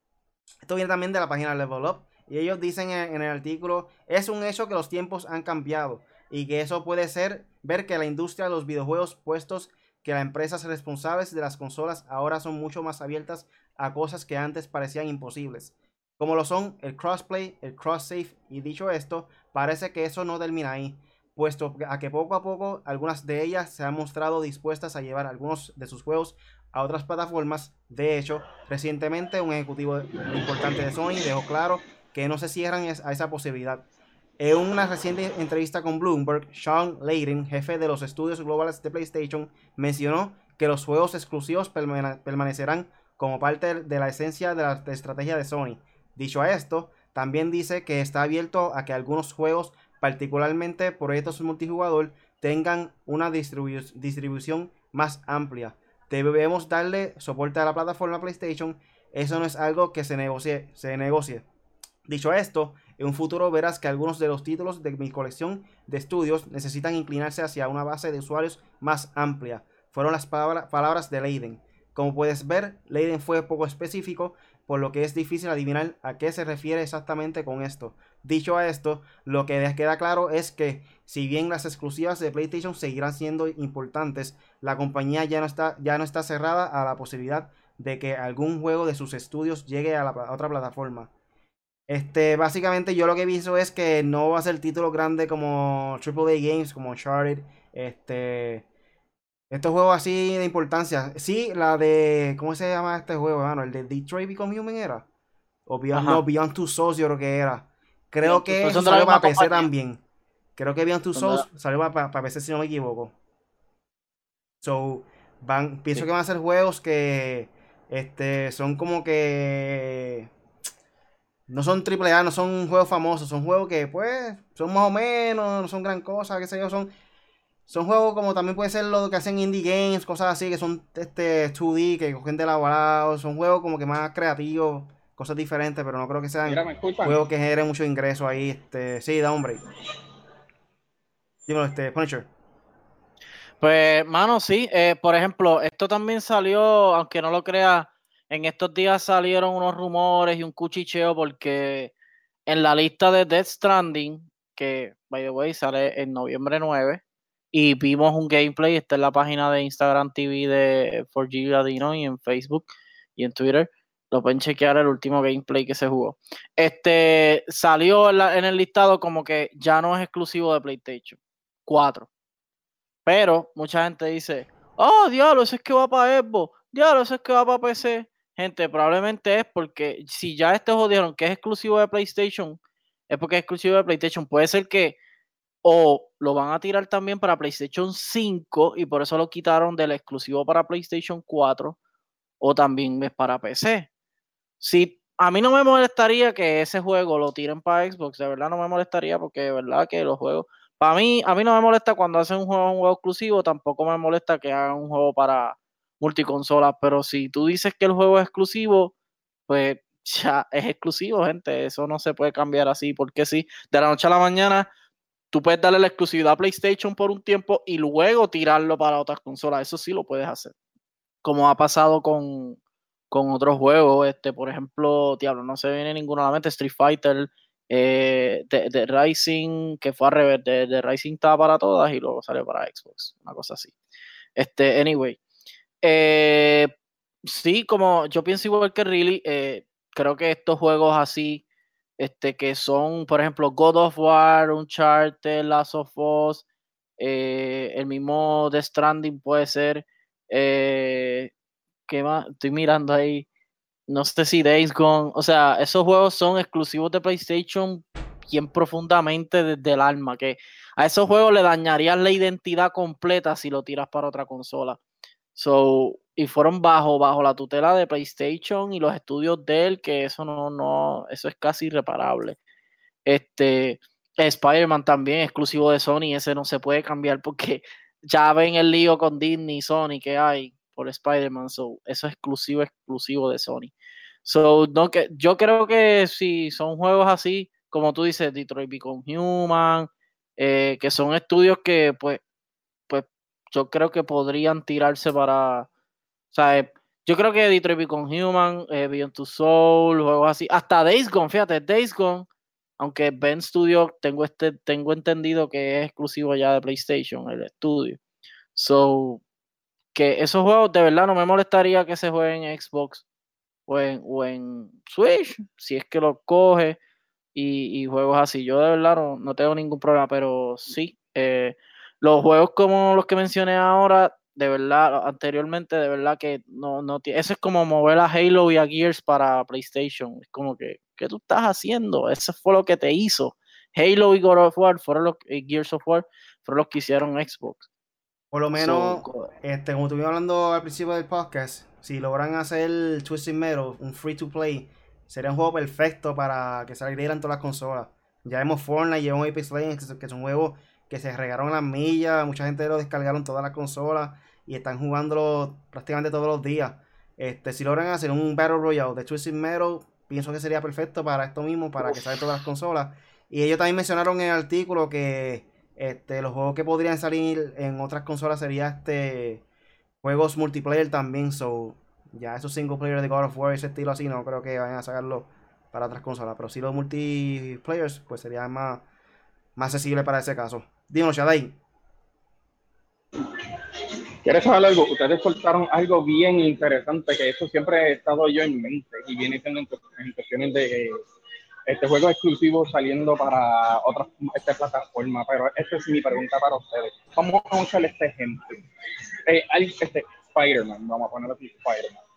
Esto viene también de la página Level Up y ellos dicen en el artículo, es un hecho que los tiempos han cambiado y que eso puede ser ver que la industria de los videojuegos puestos que las empresas responsables de las consolas ahora son mucho más abiertas a cosas que antes parecían imposibles, como lo son el crossplay, el cross-save, y dicho esto, parece que eso no termina ahí, puesto a que poco a poco algunas de ellas se han mostrado dispuestas a llevar algunos de sus juegos a otras plataformas. De hecho, recientemente un ejecutivo importante de Sony dejó claro que no se cierran a esa posibilidad. En una reciente entrevista con Bloomberg, Sean Layden, jefe de los estudios globales de PlayStation, mencionó que los juegos exclusivos permanecerán como parte de la esencia de la estrategia de Sony. Dicho esto, también dice que está abierto a que algunos juegos, particularmente proyectos multijugador, tengan una distribución más amplia. Debemos darle soporte a la plataforma PlayStation. Eso no es algo que se negocie. Se negocie. Dicho esto, en un futuro verás que algunos de los títulos de mi colección de estudios necesitan inclinarse hacia una base de usuarios más amplia. Fueron las palabras de Leiden. Como puedes ver, Leiden fue poco específico, por lo que es difícil adivinar a qué se refiere exactamente con esto. Dicho a esto, lo que queda claro es que, si bien las exclusivas de PlayStation seguirán siendo importantes, la compañía ya no está, ya no está cerrada a la posibilidad de que algún juego de sus estudios llegue a otra plataforma. Este, básicamente yo lo que he visto es que no va a ser título grande como AAA Games, como Uncharted, este, estos juegos así de importancia. Sí, la de, ¿cómo se llama este juego, El de Detroit Become Human era. O Beyond, no, Beyond Two Souls yo creo que era. Creo que eso salió para PC también. Creo que Beyond Two Souls salió para, para, PC si no me equivoco. So, van, pienso que van a ser juegos que, este, son como que no son triple A, no son juegos famosos, son juegos que pues son más o menos, no son gran cosa, qué sé yo, son son juegos como también puede ser lo que hacen indie games, cosas así que son este 2D que cogen de elaborado, son juegos como que más creativos, cosas diferentes, pero no creo que sean juegos que generen mucho ingreso ahí, este, sí, da hombre. Dímelo, este, Punisher. Pues, mano, sí, eh, por ejemplo, esto también salió, aunque no lo crea en estos días salieron unos rumores y un cuchicheo porque en la lista de Death Stranding, que by the way sale en noviembre 9, y vimos un gameplay, está en la página de Instagram TV de 4G Ladino y en Facebook y en Twitter. Lo pueden chequear el último gameplay que se jugó. Este salió en, el listado como que ya no es exclusivo de PlayStation 4. Pero mucha gente dice, oh, diablo, eso es que va para Xbox, diablo, eso es que va para PC. Gente, probablemente es porque si ya este jodieron que es exclusivo de PlayStation, es porque es exclusivo de PlayStation. Puede ser que o lo van a tirar también para PlayStation 5 y por eso lo quitaron del exclusivo para PlayStation 4 o también es para PC. Si a mí no me molestaría que ese juego lo tiren para Xbox, de verdad no me molestaría porque de verdad que los juegos para mí a mí no me molesta cuando hacen un juego un juego exclusivo, tampoco me molesta que hagan un juego para multiconsola, pero si tú dices que el juego es exclusivo, pues ya es exclusivo, gente. Eso no se puede cambiar así, porque sí, de la noche a la mañana tú puedes darle la exclusividad a PlayStation por un tiempo y luego tirarlo para otras consolas. Eso sí lo puedes hacer. Como ha pasado con, con otros juegos, este, por ejemplo, Diablo, no se viene ninguno a la mente, Street Fighter, eh, de, Rising, que fue al revés, de, Rising estaba para todas y luego salió para Xbox, una cosa así. Este, anyway. Eh, sí, como yo pienso igual que Really, eh, creo que estos juegos así, este, que son, por ejemplo, God of War, Uncharted, Last of Us, el mismo The Stranding puede ser, ¿qué más? Estoy mirando ahí no sé si Days Gone, o sea, esos juegos son exclusivos de PlayStation bien profundamente desde el alma, que a esos juegos le dañarías la identidad completa si lo tiras para otra consola. So, y fueron bajo, bajo la tutela de PlayStation y los estudios de él, que eso no, no, eso es casi irreparable. Este, Spider-Man también, exclusivo de Sony, ese no se puede cambiar porque ya ven el lío con Disney y Sony que hay por Spider-Man, so, eso es exclusivo, exclusivo de Sony. So, no, que, yo creo que si son juegos así, como tú dices, Detroit Become Human, eh, que son estudios que, pues, yo creo que podrían tirarse para, o sea, eh, yo creo que Detroit Become Human, eh, Beyond Soul, juegos así, hasta Days Gone, fíjate, Days Gone, aunque Ben Studio tengo este, tengo entendido que es exclusivo ya de PlayStation, el estudio. So, que esos juegos de verdad no me molestaría que se jueguen en Xbox o en, o en Switch, si es que los coge y, juegos así. Yo de verdad no, tengo ningún problema, pero sí, eh, los juegos como los que mencioné ahora, de verdad, anteriormente, de verdad que no, no tiene. Eso es como mover a Halo y a Gears para PlayStation. Es como que, ¿qué tú estás haciendo? Eso fue lo que te hizo. Halo y God of War fueron los Gears of War fueron los que hicieron Xbox. Por lo menos, este, como estuvimos hablando al principio del podcast, si logran hacer Twisted Metal, un free to play, sería un juego perfecto para que salieran todas las consolas. Ya vemos Fortnite, llevamos Apex Legends, que son juegos que se regaron las millas, mucha gente lo descargaron todas las consolas y están jugándolo prácticamente todos los días. Este, si logran hacer un Battle Royale de Twisted Metal, pienso que sería perfecto para esto mismo, para que salgan todas las consolas. Y ellos también mencionaron en el artículo que este, los juegos que podrían salir en otras consolas serían este juegos multiplayer también. So, ya esos single player de God of War, ese estilo así, no creo que vayan a sacarlo para otras consolas. Pero si los multiplayers, pues sería más, más accesible para ese caso. Dímelo, Shadai. ¿Quieres saber algo? Ustedes soltaron algo bien interesante, que eso siempre he estado yo en mente y viene siendo en cuestiones de este juego exclusivo saliendo para otras esta plataforma, pero esta es mi pregunta para ustedes. Vamos a usar este ejemplo. Eh, este, Spider-Man, vamos a ponerlo así, Spider-Man.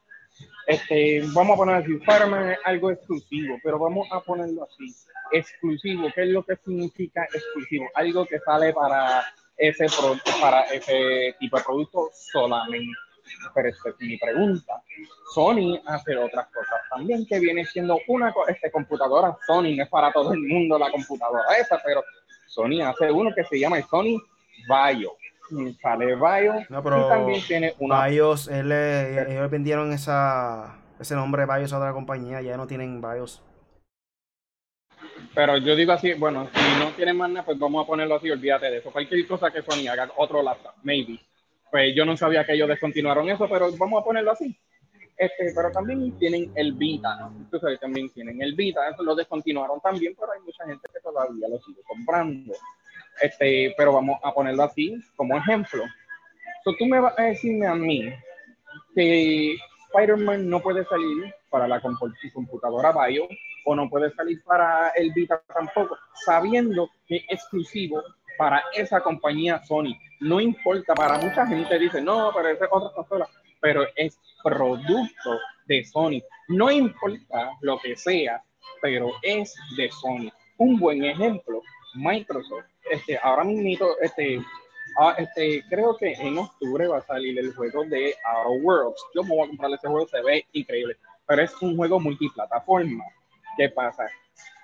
Este, vamos a poner así, es algo exclusivo, pero vamos a ponerlo así, exclusivo. ¿Qué es lo que significa exclusivo? Algo que sale para ese, tipo de producto solamente. Pero es mi pregunta. Sony hace otras cosas también, que viene siendo una este, computadora Sony, no es para todo el mundo la computadora esa, pero Sony hace uno que se llama Sony Vaio. Sale Vaio y también tiene una... BIOS, ellos vendieron esa, ese nombre BIOS a otra compañía, ya no tienen BIOS. Pero yo digo así, bueno, si no tienen más nada, pues vamos a ponerlo así, olvídate de eso. Cualquier cosa que Sony haga, otro laptop, maybe pues yo no sabía que ellos descontinuaron eso, pero vamos a ponerlo así. Este, pero también tienen el Vita, entonces también tienen el Vita, eso lo descontinuaron también, pero hay mucha gente que todavía lo sigue comprando. Este, pero vamos a ponerlo así como ejemplo. So, tú me vas a decirme a mí que Spider-Man no puede salir para la computadora Bio o no puede salir para el Vita tampoco, sabiendo que es exclusivo para esa compañía Sony. No importa, para mucha gente dice, no, pero es otra consola, pero es producto de Sony. No importa lo que sea, pero es de Sony. Un buen ejemplo, Microsoft. Este, ahora mismo, este, ah, este, creo que en octubre va a salir el juego de Outer Worlds. Yo me voy a comprar ese juego, se ve increíble, pero es un juego multiplataforma. ¿Qué pasa?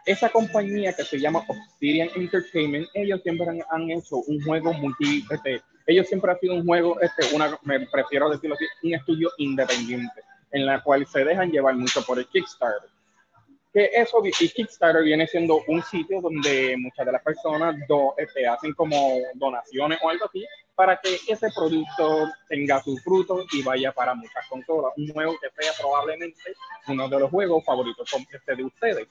esa compañía que se llama Obsidian Entertainment, ellos siempre han, hecho un juego multi, este, ellos siempre han sido un juego, este, una, me prefiero decirlo así, un estudio independiente, en la cual se dejan llevar mucho por el Kickstarter. Que eso y Kickstarter viene siendo un sitio donde muchas de las personas este, hacen como donaciones o algo así para que ese producto tenga su fruto y vaya para muchas consolas. Un juego que sea probablemente uno de los juegos favoritos este, de ustedes.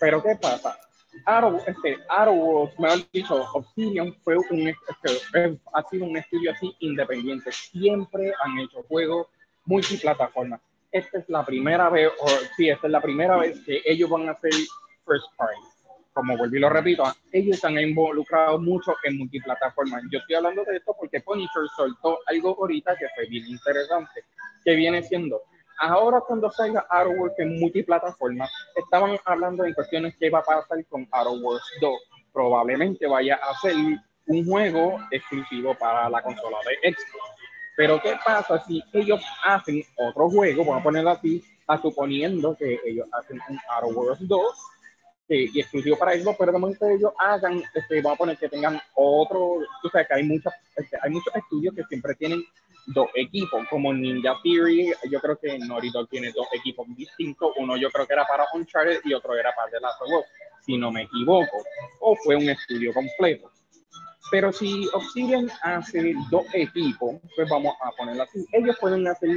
Pero ¿qué pasa? Arrow, este, Arrow, mejor dicho, Obsidian fue un, este, ha sido un estudio así independiente. Siempre han hecho juegos multiplataformas esta es la primera vez, o sí, esta es la primera vez que ellos van a hacer first party. Como volví y lo repito, ellos están involucrados mucho en multiplataformas. Yo estoy hablando de esto porque Punisher soltó algo ahorita que fue bien interesante, que viene siendo, ahora cuando salga Arrowverse en multiplataformas, estaban hablando en cuestiones que va a pasar con Arrowverse 2. Probablemente vaya a ser un juego exclusivo para la consola de Xbox pero ¿qué pasa si ellos hacen otro juego? Vamos a ponerlo así, a suponiendo que ellos hacen un Worlds 2 y exclusivo para Xbox, pero momento ellos hagan, este, vamos a poner que tengan otro, tú sabes que hay, muchas, este, hay muchos estudios que siempre tienen dos equipos, como Ninja Theory, yo creo que Naughty tiene dos equipos distintos, uno yo creo que era para Uncharted y otro era para The Last of Us, si no me equivoco, o fue un estudio completo. Pero si Obsidian hace dos equipos, pues vamos a ponerlo así. Ellos pueden hacer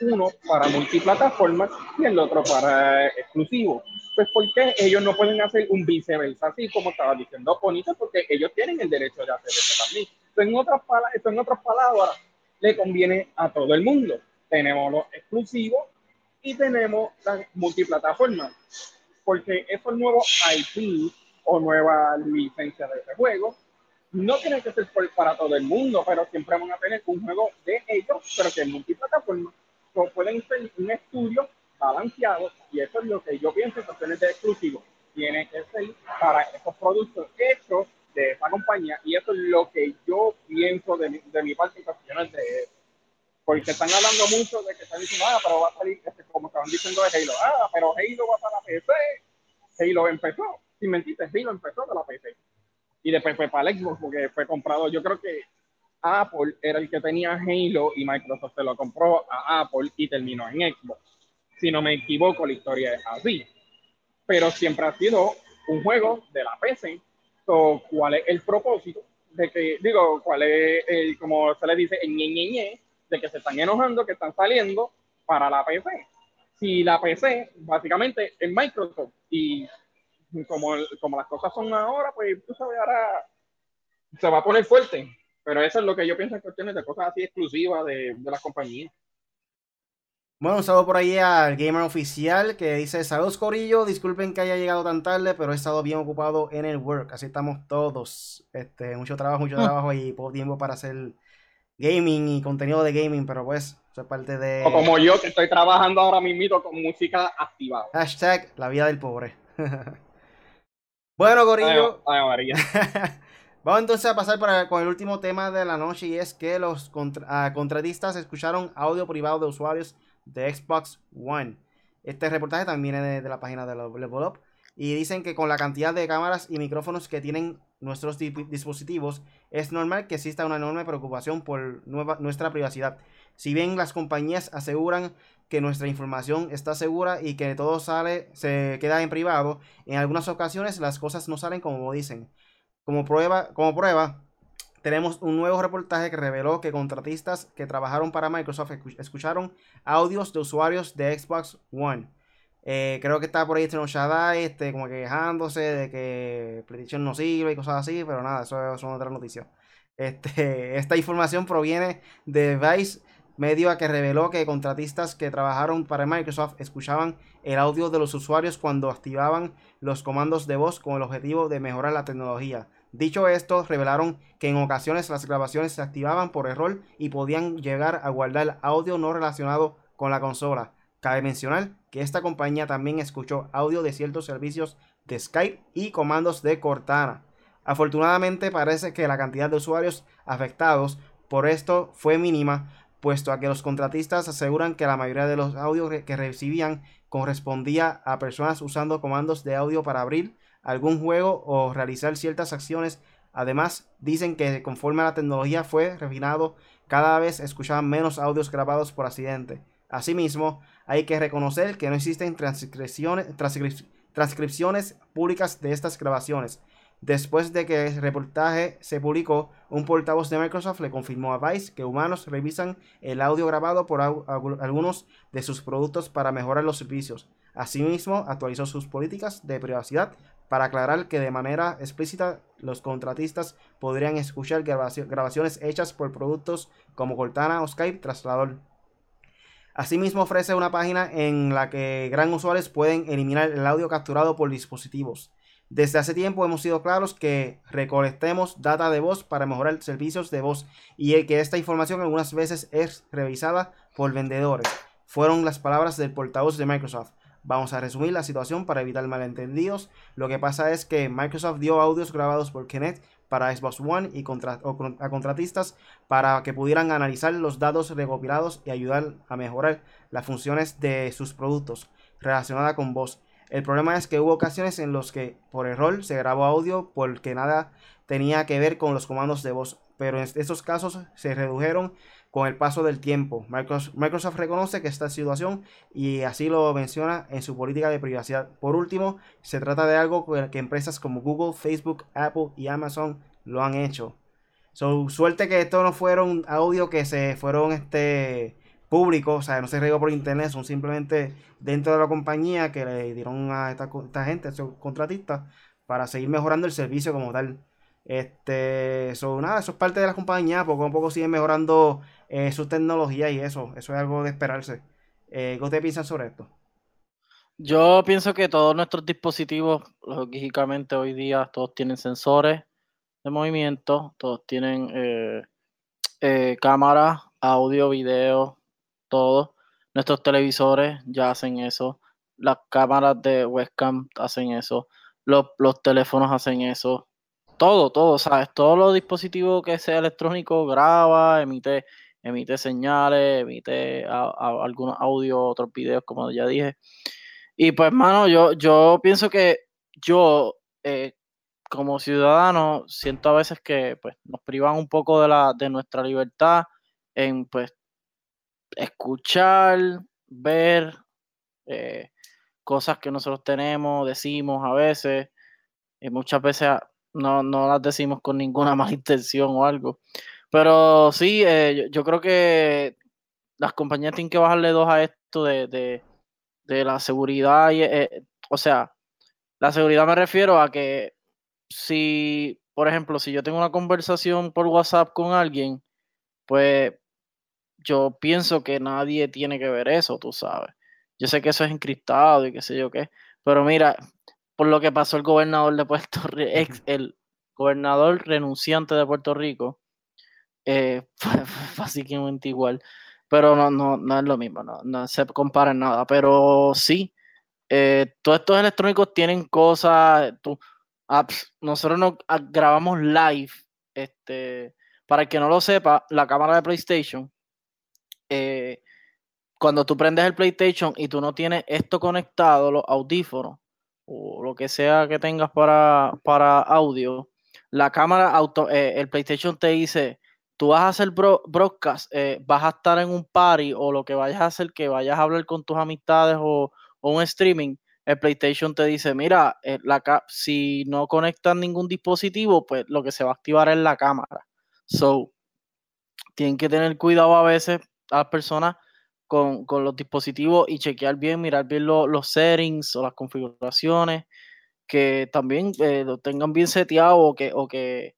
uno para multiplataformas y el otro para exclusivo. Pues ¿por qué ellos no pueden hacer un viceversa? Así como estaba diciendo Bonita, porque ellos tienen el derecho de hacer eso también. en otras, en otras palabras, le conviene a todo el mundo. Tenemos los exclusivos y tenemos las multiplataformas. Porque esos nuevos IP o nuevas licencias de ese juego no tiene que ser para todo el mundo, pero siempre van a tener un juego de ellos, pero que es multiplataforma. So, pueden ser un estudio balanceado y eso es lo que yo pienso en cuestiones de exclusivo. Tiene que ser para esos productos hechos de esa compañía y eso es lo que yo pienso de mi, de mi parte en de porque están hablando mucho de que están diciendo, ah, pero va a salir, este, como estaban diciendo de Halo, ah, pero Halo va para la PC, Halo empezó, sin mentirte, Halo empezó de la PC y después fue para el Xbox porque fue comprado. Yo creo que Apple era el que tenía Halo y Microsoft se lo compró a Apple y terminó en Xbox. Si no me equivoco, la historia es así. Pero siempre ha sido un juego de la PC. ¿Cuál es el propósito? De que, digo, cuál es el, como se le dice, el ñe, ñe, ñe, de que se están enojando, que están saliendo para la PC. Si la PC, básicamente, es Microsoft y como, como las cosas son ahora, pues tú sabes, ahora se va a poner fuerte. Pero eso es lo que yo pienso en cuestiones de cosas así exclusivas de, de las compañías. Bueno, un saludo por ahí al gamer oficial que dice: Saludos, Corillo. Disculpen que haya llegado tan tarde, pero he estado bien ocupado en el work. Así estamos todos. Este, mucho trabajo, mucho ah. trabajo y poco tiempo para hacer gaming y contenido de gaming, pero pues, eso es parte de. O como yo que estoy trabajando ahora mismo con música activada. Hashtag la vida del pobre. Bueno, Gorillo. Vamos entonces a pasar con el último tema de la noche y es que los ah, contratistas escucharon audio privado de usuarios de Xbox One. Este reportaje también viene de, la página de Level Up y dicen que con la cantidad de cámaras y micrófonos que tienen nuestros dispositivos es normal que exista una enorme preocupación por nuestra privacidad. Si bien las compañías aseguran que nuestra información está segura y que todo sale, se queda en privado, en algunas ocasiones las cosas no salen como dicen. Como prueba, como prueba, tenemos un nuevo reportaje que reveló que contratistas que trabajaron para Microsoft escucharon audios de usuarios de Xbox One. Eh, creo que está por ahí este Shaddai, este, como quejándose de que PlayStation no sirve y cosas así, pero nada, eso, es otra noticia. Este, esta información proviene de Vice medio a que reveló que contratistas que trabajaron para Microsoft escuchaban el audio de los usuarios cuando activaban los comandos de voz con el objetivo de mejorar la tecnología. Dicho esto, revelaron que en ocasiones las grabaciones se activaban por error y podían llegar a guardar audio no relacionado con la consola. Cabe mencionar que esta compañía también escuchó audio de ciertos servicios de Skype y comandos de Cortana. Afortunadamente parece que la cantidad de usuarios afectados por esto fue mínima, puesto a que los contratistas aseguran que la mayoría de los audios que recibían correspondía a personas usando comandos de audio para abrir algún juego o realizar ciertas acciones. Además, dicen que conforme la tecnología fue refinado, cada vez escuchaban menos audios grabados por accidente. Asimismo, hay que reconocer que no existen transcripciones, transcripciones públicas de estas grabaciones. Después de que el reportaje se publicó, un portavoz de Microsoft le confirmó a Vice que humanos revisan el audio grabado por algunos de sus productos para mejorar los servicios. Asimismo, actualizó sus políticas de privacidad para aclarar que de manera explícita los contratistas podrían escuchar grabaciones hechas por productos como Cortana o Skype Traslador. Asimismo ofrece una página en la que gran usuarios pueden eliminar el audio capturado por dispositivos. Desde hace tiempo hemos sido claros que recolectemos data de voz para mejorar servicios de voz y que esta información algunas veces es revisada por vendedores. Fueron las palabras del portavoz de Microsoft. Vamos a resumir la situación para evitar malentendidos. Lo que pasa es que Microsoft dio audios grabados por Kinect para Xbox One y a contratistas para que pudieran analizar los datos recopilados y ayudar a mejorar las funciones de sus productos relacionadas con voz. El problema es que hubo ocasiones en los que por error se grabó audio porque nada tenía que ver con los comandos de voz, pero en estos casos se redujeron con el paso del tiempo. Microsoft, reconoce que esta situación y así lo menciona en su política de privacidad. Por último, se trata de algo que empresas como Google, Facebook, Apple y Amazon lo han hecho. So, suerte que esto no fueron audio que se fueron este públicos, o sea, no se regó por internet, son simplemente dentro de la compañía que le dieron a esta, esta gente, a estos contratistas, para seguir mejorando el servicio como tal. Este, eso, nada, eso es parte de la compañía, poco a poco siguen mejorando eh, su tecnología y eso, eso es algo de esperarse. Eh, ¿Qué ustedes piensan sobre esto? Yo pienso que todos nuestros dispositivos, lógicamente hoy día, todos tienen sensores de movimiento, todos tienen eh, eh cámara, audio, video, todo. Nuestros televisores ya hacen eso, las cámaras de webcam hacen eso, los, los teléfonos hacen eso, todo, todo, ¿sabes? Todos los dispositivos que sea electrónico graba, emite, emite señales, emite algunos audios, otros videos, como ya dije. Y pues, mano, yo, yo pienso que yo, eh, como ciudadano, siento a veces que pues, nos privan un poco de, la, de nuestra libertad en pues escuchar, ver eh, cosas que nosotros tenemos, decimos a veces, y muchas veces no, no las decimos con ninguna mala intención o algo. Pero sí, eh, yo, creo que las compañías tienen que bajarle dos a esto de, la seguridad. Y, eh, o sea, la seguridad me refiero a que si, por ejemplo, si yo tengo una conversación por WhatsApp con alguien, pues yo pienso que nadie tiene que ver eso, tú sabes. Yo sé que eso es encriptado y qué sé yo qué, pero mira, por lo que pasó el gobernador de Puerto Rico, el gobernador renunciante de Puerto Rico, eh, fue, básicamente igual, pero no, no, no es lo mismo, no, no se compara en nada, pero sí, eh, todos estos electrónicos tienen cosas, tú, nosotros nos grabamos live, este, para el que no lo sepa, la cámara de PlayStation, eh, cuando tú prendes el PlayStation y tú no tienes esto conectado, los audífonos, o lo que sea que tengas para, para audio, la cámara auto, eh, el PlayStation te dice, tú vas a hacer broadcast, eh, vas a estar en un party o lo que vayas a hacer, que vayas a hablar con tus amistades o, un streaming, el PlayStation te dice, mira, la si no conectas ningún dispositivo, pues lo que se va a activar es la cámara. So, tienen que tener cuidado a veces a las personas con, los dispositivos y chequear bien, mirar bien los settings o las configuraciones, que también eh, lo tengan bien seteado o que, o que,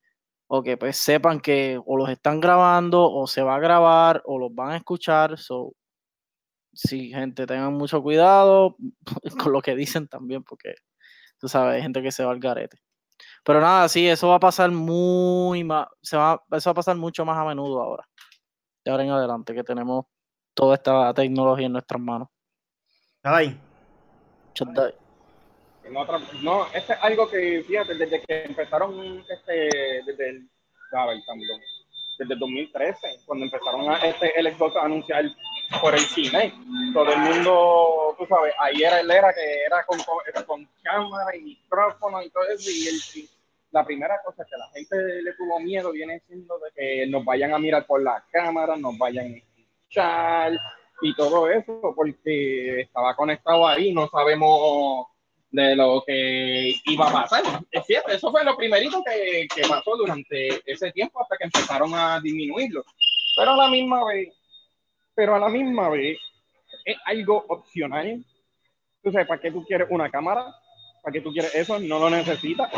o que pues sepan que o los están grabando o se va a grabar o los van a escuchar. So, sí, gente, tengan mucho cuidado con lo que dicen también, porque tú sabes, hay gente que se va al garete. Pero nada, sí, eso va a pasar muy más, se va, eso va a pasar mucho más a menudo ahora. De ahora en adelante, que tenemos toda esta tecnología en nuestras manos. Ay. no, este es algo que, fíjate, desde que empezaron, este, desde el, desde el 2013, cuando empezaron a, este, el Xbox a anunciar por el cine, todo el mundo, tú sabes, ahí era el era que era con, con, cámara y micrófono y todo eso, y el, la primera cosa que la gente le tuvo miedo viene siendo de que nos vayan a mirar por la cámara, nos vayan a escuchar y todo eso, porque estaba conectado ahí, no sabemos de lo que iba a pasar. Es cierto, eso fue lo primerito que, que pasó durante ese tiempo hasta que empezaron a disminuirlo. Pero a la misma vez, pero a la misma vez, es algo opcional. Tú sabes, ¿para qué tú quieres una cámara? ¿Para qué tú quieres eso? No lo necesitas.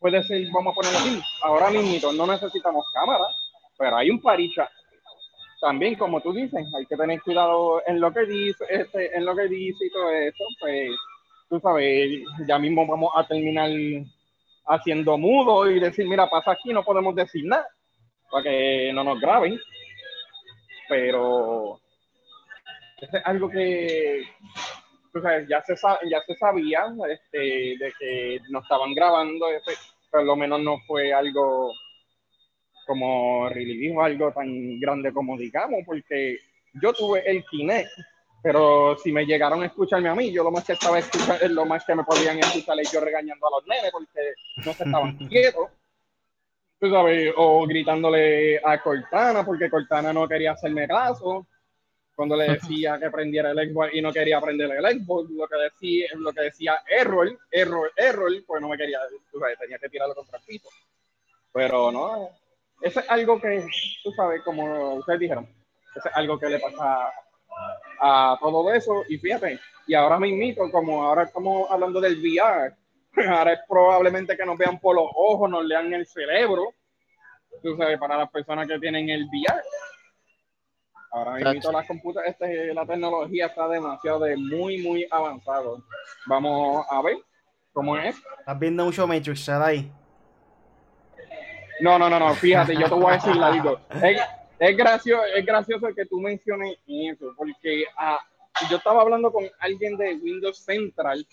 Puede ser, vamos a ponerlo así, ahora mismo no necesitamos cámara, pero hay un paricha. También, como tú dices, hay que tener cuidado en lo que dice, este, en lo que dice y todo eso, pues tú sabes, ya mismo vamos a terminar haciendo mudo y decir, mira, pasa aquí, no podemos decir nada, para que no nos graben. Pero es algo que ya, se, ya se sabía este, de que nos estaban grabando, este, por lo menos no fue algo como Riley algo tan grande como digamos, porque yo tuve el Kinect, pero si me llegaron a escucharme a mí, yo lo más que estaba escuchando, lo más que me podían escuchar es yo regañando a los nenes porque no se estaban quietos, tú sabes, o gritándole a Cortana porque Cortana no quería hacerme caso, cuando le decía que prendiera el Xbox y no quería prender el Xbox, lo que decía, lo que decía error, error, error, pues no me quería, tú sabes, tenía que tirarlo contra el piso. Pero no, eso es algo que, tú sabes, como ustedes dijeron, eso es algo que le pasa a, todo eso. Y fíjate, y ahora mismo, como ahora estamos hablando del VR, ahora es probablemente que nos vean por los ojos, nos lean el cerebro, tú sabes, para las personas que tienen el VR Ahora mismo las computadoras, este, la tecnología está demasiado de muy, muy avanzado. Vamos a ver cómo es. ¿Estás viendo mucho Matrix, ahí? No, no, no, no, fíjate, yo te voy a decir algo. Es, es, gracioso, es gracioso que tú menciones eso, porque ah, yo estaba hablando con alguien de Windows Central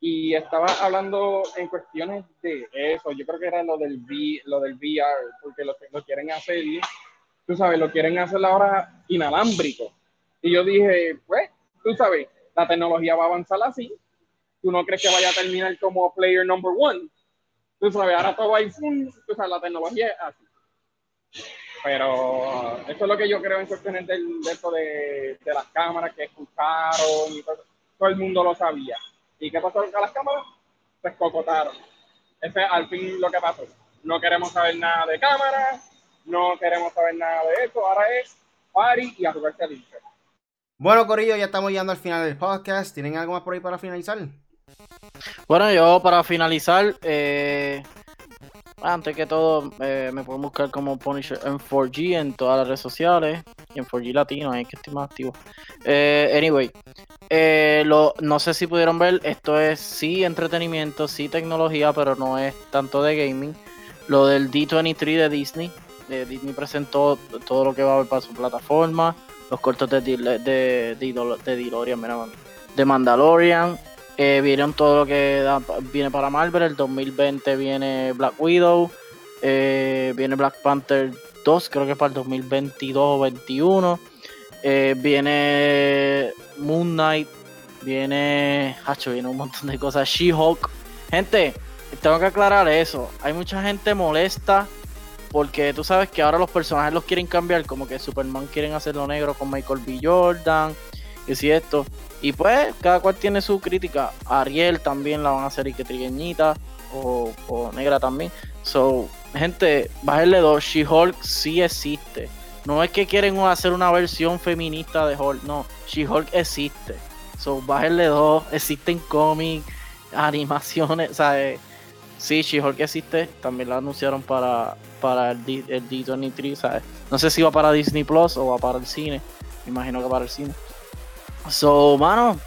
y estaba hablando en cuestiones de eso. Yo creo que era lo del, v, lo del VR, porque lo, lo quieren hacer tú sabes, lo quieren hacer ahora inalámbrico. Y yo dije, pues, tú sabes, la tecnología va a avanzar así. Tú no crees que vaya a terminar como player number one. Tú sabes, ahora todo iPhone, tú sabes, la tecnología es así. Pero eso es lo que yo creo en cuestiones del, de, esto de, de, las cámaras que escucharon y todo, todo, el mundo lo sabía. ¿Y qué pasó con las cámaras? Se escocotaron. Ese es al fin lo que pasó. No queremos saber nada de cámaras, no queremos saber nada de eso. Ahora es party y a jugarse al Bueno, Corillo, ya estamos llegando al final del podcast. ¿Tienen algo más por ahí para finalizar? Bueno, yo para finalizar, eh, antes que todo, eh, me pueden buscar como Punisher en 4G en todas las redes sociales y en 4G Latino, ahí que estoy más activo. Eh, anyway, lo, no sé si pudieron ver, esto es sí entretenimiento, sí tecnología, pero no es tanto de gaming. Lo del D23 de Disney, Disney presentó todo lo que va a haber para su plataforma, los cortos de, de, de, de de Mandalorian, eh, vieron todo lo que viene para Marvel, el 2020 viene Black Widow, eh, viene Black Panther 2, creo que para el 2022 o 2021, eh, viene Moon Knight, viene, hacho, viene un montón de cosas, She-Hulk, gente, tengo que aclarar eso, hay mucha gente molesta porque tú sabes que ahora los personajes los quieren cambiar, como que Superman quieren hacerlo negro con Michael B. Jordan, y si esto. Y pues, cada cual tiene su crítica. Ariel también la van a hacer y que trigueñita, o, negra también. So, gente, bájenle dos. She-Hulk sí existe. No es que quieren hacer una versión feminista de Hulk, no. She-Hulk existe. So, bájenle dos. Existen cómics, animaciones, o sea, eh, Sí, She-Hulk existe, también la anunciaron para, para el, D, el D23, ¿sabes? No sé si va para Disney Plus o va para el cine, me imagino que para el cine. So, mano,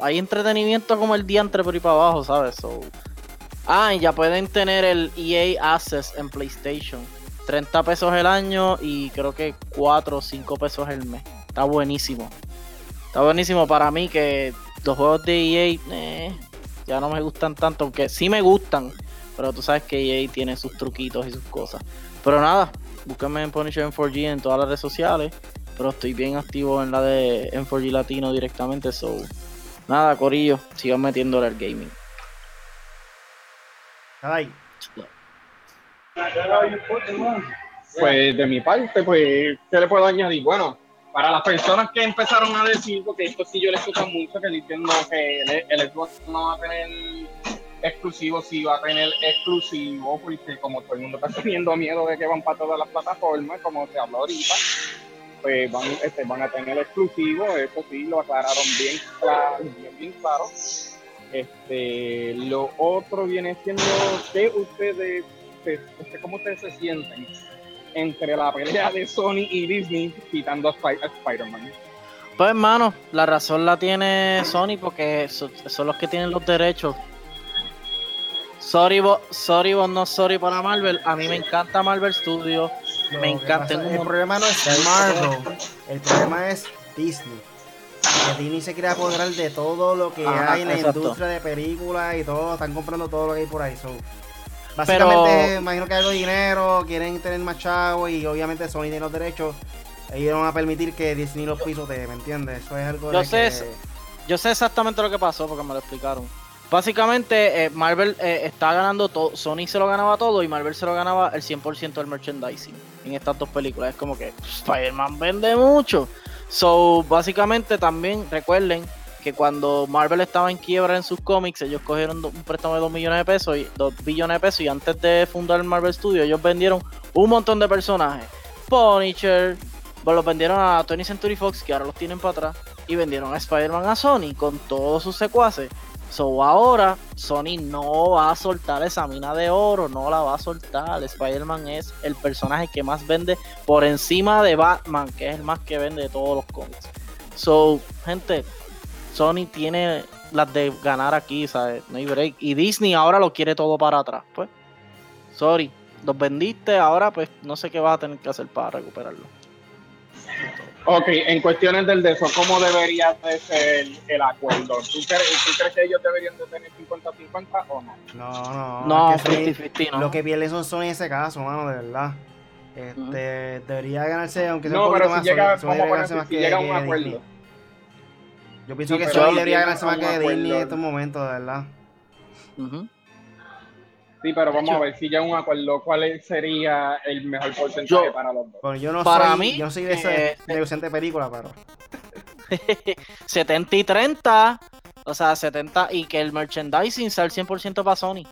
hay entretenimiento como el día entre por ahí para abajo, ¿sabes? So, ah, y ya pueden tener el EA Access en PlayStation. 30 pesos el año y creo que 4 o 5 pesos el mes. Está buenísimo. Está buenísimo para mí que los juegos de EA, eh, ya no me gustan tanto, aunque sí me gustan, pero tú sabes que EA tiene sus truquitos y sus cosas. Pero nada, búsquenme en Punisher en 4G en todas las redes sociales, pero estoy bien activo en la de en 4G Latino directamente, so nada, Corillo, sigan metiéndole al gaming. Ay. Pues de mi parte, pues, ¿qué le puedo añadir? Bueno, para las personas que empezaron a decir, porque esto sí yo les escucho mucho, que diciendo que el, Xbox no va a tener exclusivo, sí va a tener exclusivo, porque como todo el mundo está teniendo miedo de que van para todas las plataformas, como se habló ahorita, pues van, este, van a tener exclusivo, eso sí, lo aclararon bien claro, bien, bien claro. Este, lo otro viene siendo que ustedes, este, cómo ustedes se sienten entre la pelea de Sony y Disney quitando a, a Spider-Man. Pues hermano, la razón la tiene Sony porque so- son los que tienen los derechos. Sorry, vos, sorry, no sorry para Marvel. A mí me encanta Marvel Studios. Me encanta. pasa- tengo un El problema no es Marvel, el problema es Disney. Que Disney se quiere apoderar de todo lo que Ajá, hay en la exacto. industria de películas y todo, están comprando todo lo que hay por ahí. So, básicamente, Pero- imagino que algo de dinero, quieren tener más chavos y obviamente Sony tiene los derechos. Ellos no van a permitir que Disney los pisotee, ¿me entiendes? Eso es algo Yo de sé que... Yo sé exactamente lo que pasó porque me lo explicaron. Básicamente, eh, Marvel eh, está ganando todo. Sony se lo ganaba todo y Marvel se lo ganaba el 100% del merchandising en estas dos películas. Es como que Spider-Man vende mucho. So, básicamente también recuerden que cuando Marvel estaba en quiebra en sus cómics, ellos cogieron un préstamo de 2 millones de pesos y 2 billones de pesos y antes de fundar Marvel Studios, ellos vendieron un montón de personajes. Punisher, pues los vendieron a 20th Century Fox, que ahora los tienen para atrás, y vendieron a Spider-Man a Sony con todos sus secuaces. So ahora Sony no va a soltar esa mina de oro, no la va a soltar. Spider-Man es el personaje que más vende por encima de Batman, que es el más que vende de todos los cómics. So, gente, Sony tiene las de ganar aquí, ¿sabes? No hay break. Y Disney ahora lo quiere todo para atrás. Pues, sorry, los vendiste, ahora pues no sé qué vas a tener que hacer para recuperarlo. Ok, en cuestiones del de eso, ¿cómo debería de ser el acuerdo? ¿Tú crees, tú crees que ellos deberían de tener 50-50 o no? No, no. No, es que Sony- 50-50, no. Lo que pierde son Sony en ese caso, mano, de verdad. Este, debería ganarse, aunque sea No, un poquito pero si más, llega, Sony- Sony si que- llega un acuerdo. Disney. Yo pienso Sí, que si debería ganarse a más que Disney en estos momentos, de verdad. Sí, pero vamos hecho- a ver si llega a un acuerdo, ¿cuál sería el mejor porcentaje Yo- para los dos? Bueno, yo no Para soy, mí, yo no soy de ese eh, negociante de película, pero 70 y 30. O sea, 70 y que el merchandising sea el 100% para Sony.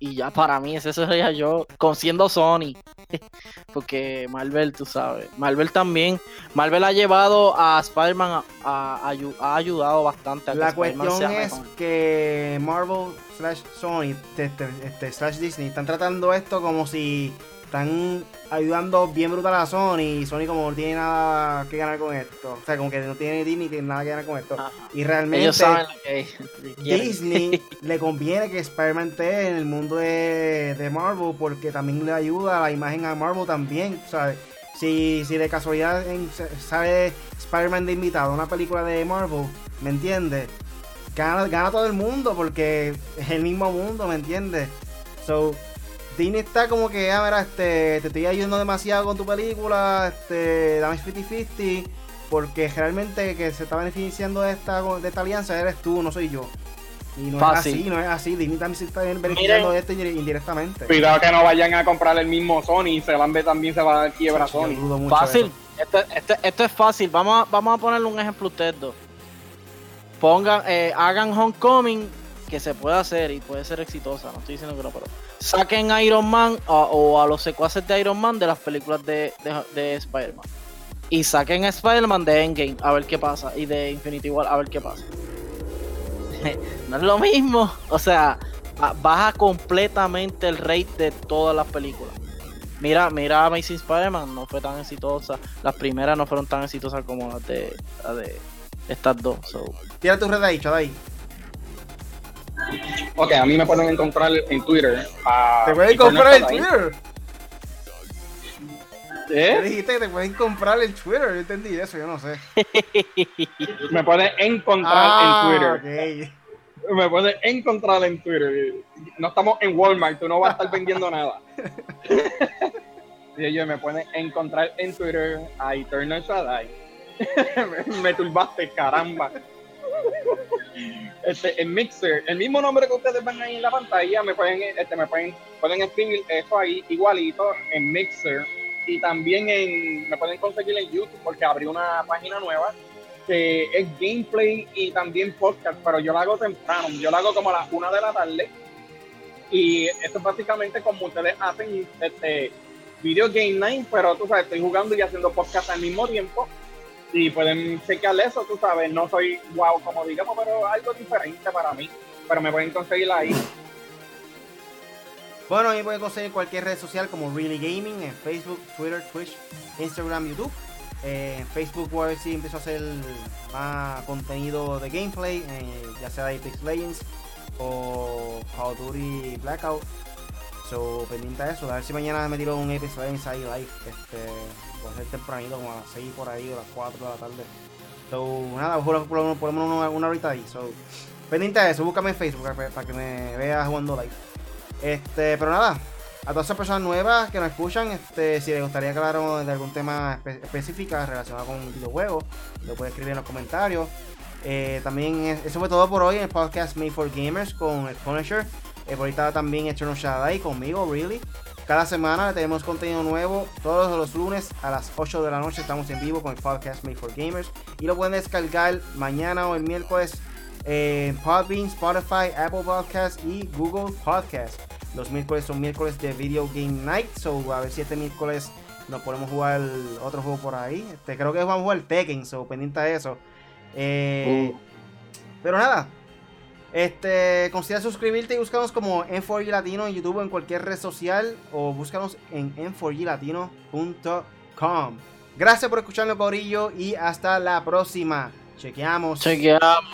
Y ya para mí, ese sería yo, con siendo Sony. Porque Marvel, tú sabes. Marvel también. Marvel ha llevado a Spider-Man, a, ha ayudado bastante a que la Spider-Man cuestión sea es mejor. que Marvel slash Sony este, este, slash Disney están tratando esto como si están ayudando bien brutal a Sony y Sony como no tiene nada que ganar con esto. O sea, como que no tiene Disney tiene nada que ganar con esto. Ajá. Y realmente Ellos saben lo que, lo que quieren. Disney le conviene que Spider-Man esté en el mundo de, de Marvel porque también le ayuda a la imagen a Marvel también, ¿sabes? Si, si de casualidad en- sale Spider-Man de invitado a una película de Marvel, ¿me entiendes? Gana, gana todo el mundo porque es el mismo mundo, ¿me entiendes? So, Disney está como que, ah, mira, este, te estoy ayudando demasiado con tu película, este, dame 50-50, porque realmente que se está beneficiando de esta, de esta alianza eres tú, no soy yo. Y no Fácil. es así, no es así. Disney también se está beneficiando Miren. de esto indi- indirectamente. Cuidado que no vayan a comprar el mismo Sony y se van a también se va a dar quiebra Sony. Fácil. Esto, esto- esto es fácil. Vamos a, vamos a ponerle un ejemplo a ustedes dos. Pongan, eh, hagan Homecoming que se puede hacer y puede ser exitosa. No estoy diciendo que no, pero saquen a Iron Man o, a los secuaces de Iron Man de las películas de, de, de Spider-Man. Y saquen a Spider-Man de Endgame a ver qué pasa. Y de Infinity War a ver qué pasa. no es lo mismo. O sea, ba- baja completamente el rate de todas las películas. Mira, mira Amazing Spider-Man, no fue tan exitosa. Las primeras no fueron tan exitosas como las de, las de estas dos. So, Tira tu red ahí, ahí. Ok, a mí me pueden encontrar en Twitter. a Te pueden el Sunlight. Twitter. ¿Qué ¿Eh? dijiste que te pueden comprar el Twitter? Yo entendí eso, yo no sé. Me pueden encontrar Ah, en Twitter. ok. Me pueden encontrar en Twitter. No estamos en Walmart, tú no vas a estar vendiendo nada. Y ellos me pueden encontrar en Twitter a Eternal Shaddai. me, turbaste, caramba. Este, en Mixer, el mismo nombre que ustedes ven ahí en la pantalla, me pueden, este, me pueden, pueden escribir eso ahí igualito en Mixer. Y también en, me pueden conseguir en YouTube porque abrí una página nueva que es gameplay y también podcast, pero yo lo hago temprano, yo lo hago como a las una de la tarde. Y esto es básicamente como ustedes hacen este video game night, pero tú sabes, estoy jugando y haciendo podcast al mismo tiempo y pueden chequear eso, tú sabes, no soy wow como digamos, pero algo diferente para mí, pero me pueden conseguir ahí. Bueno, ahí pueden conseguir cualquier red social como Really Gaming en Facebook, Twitter, Twitch, Instagram, YouTube. Eh, en Facebook voy a ver si empiezo a hacer más contenido de gameplay, eh, ya sea de Apex Legends o Call of Duty Blackout. So, pendiente de eso, a ver si mañana me tiro un Apex Legends ahí live. Este, puede ser tempranito, como a las 6 por ahí o a las 4 de la tarde. So, nada, por una, una horita ahí. So, pendiente de eso, búscame en Facebook para, que me veas jugando live. Este, pero nada, a todas esas personas nuevas que nos escuchan, este, si les gustaría que habláramos de algún tema espe- específico relacionado con videojuegos, lo pueden escribir en los comentarios. Eh, también es- eso fue todo por hoy en el podcast Made for Gamers con el Punisher. Eh, por ahí estaba también Eternal Shaddai conmigo, Really. Cada semana tenemos contenido nuevo. Todos los lunes a las 8 de la noche estamos en vivo con el podcast Made for Gamers. Y lo pueden descargar mañana o el miércoles en Podbean, Spotify, Apple Podcasts y Google Podcasts. Los miércoles son miércoles de Video Game Night. So a ver si este miércoles nos podemos jugar otro juego por ahí. Este, creo que vamos a jugar Tekken, so pendiente de eso. Eh, Uh. Pero nada. Este, considera suscribirte y búscanos como N4G Latino en YouTube o en cualquier red social o búscanos en n4glatino.com. Gracias por escucharnos, Corillo, y hasta la próxima. Chequeamos. Chequeamos.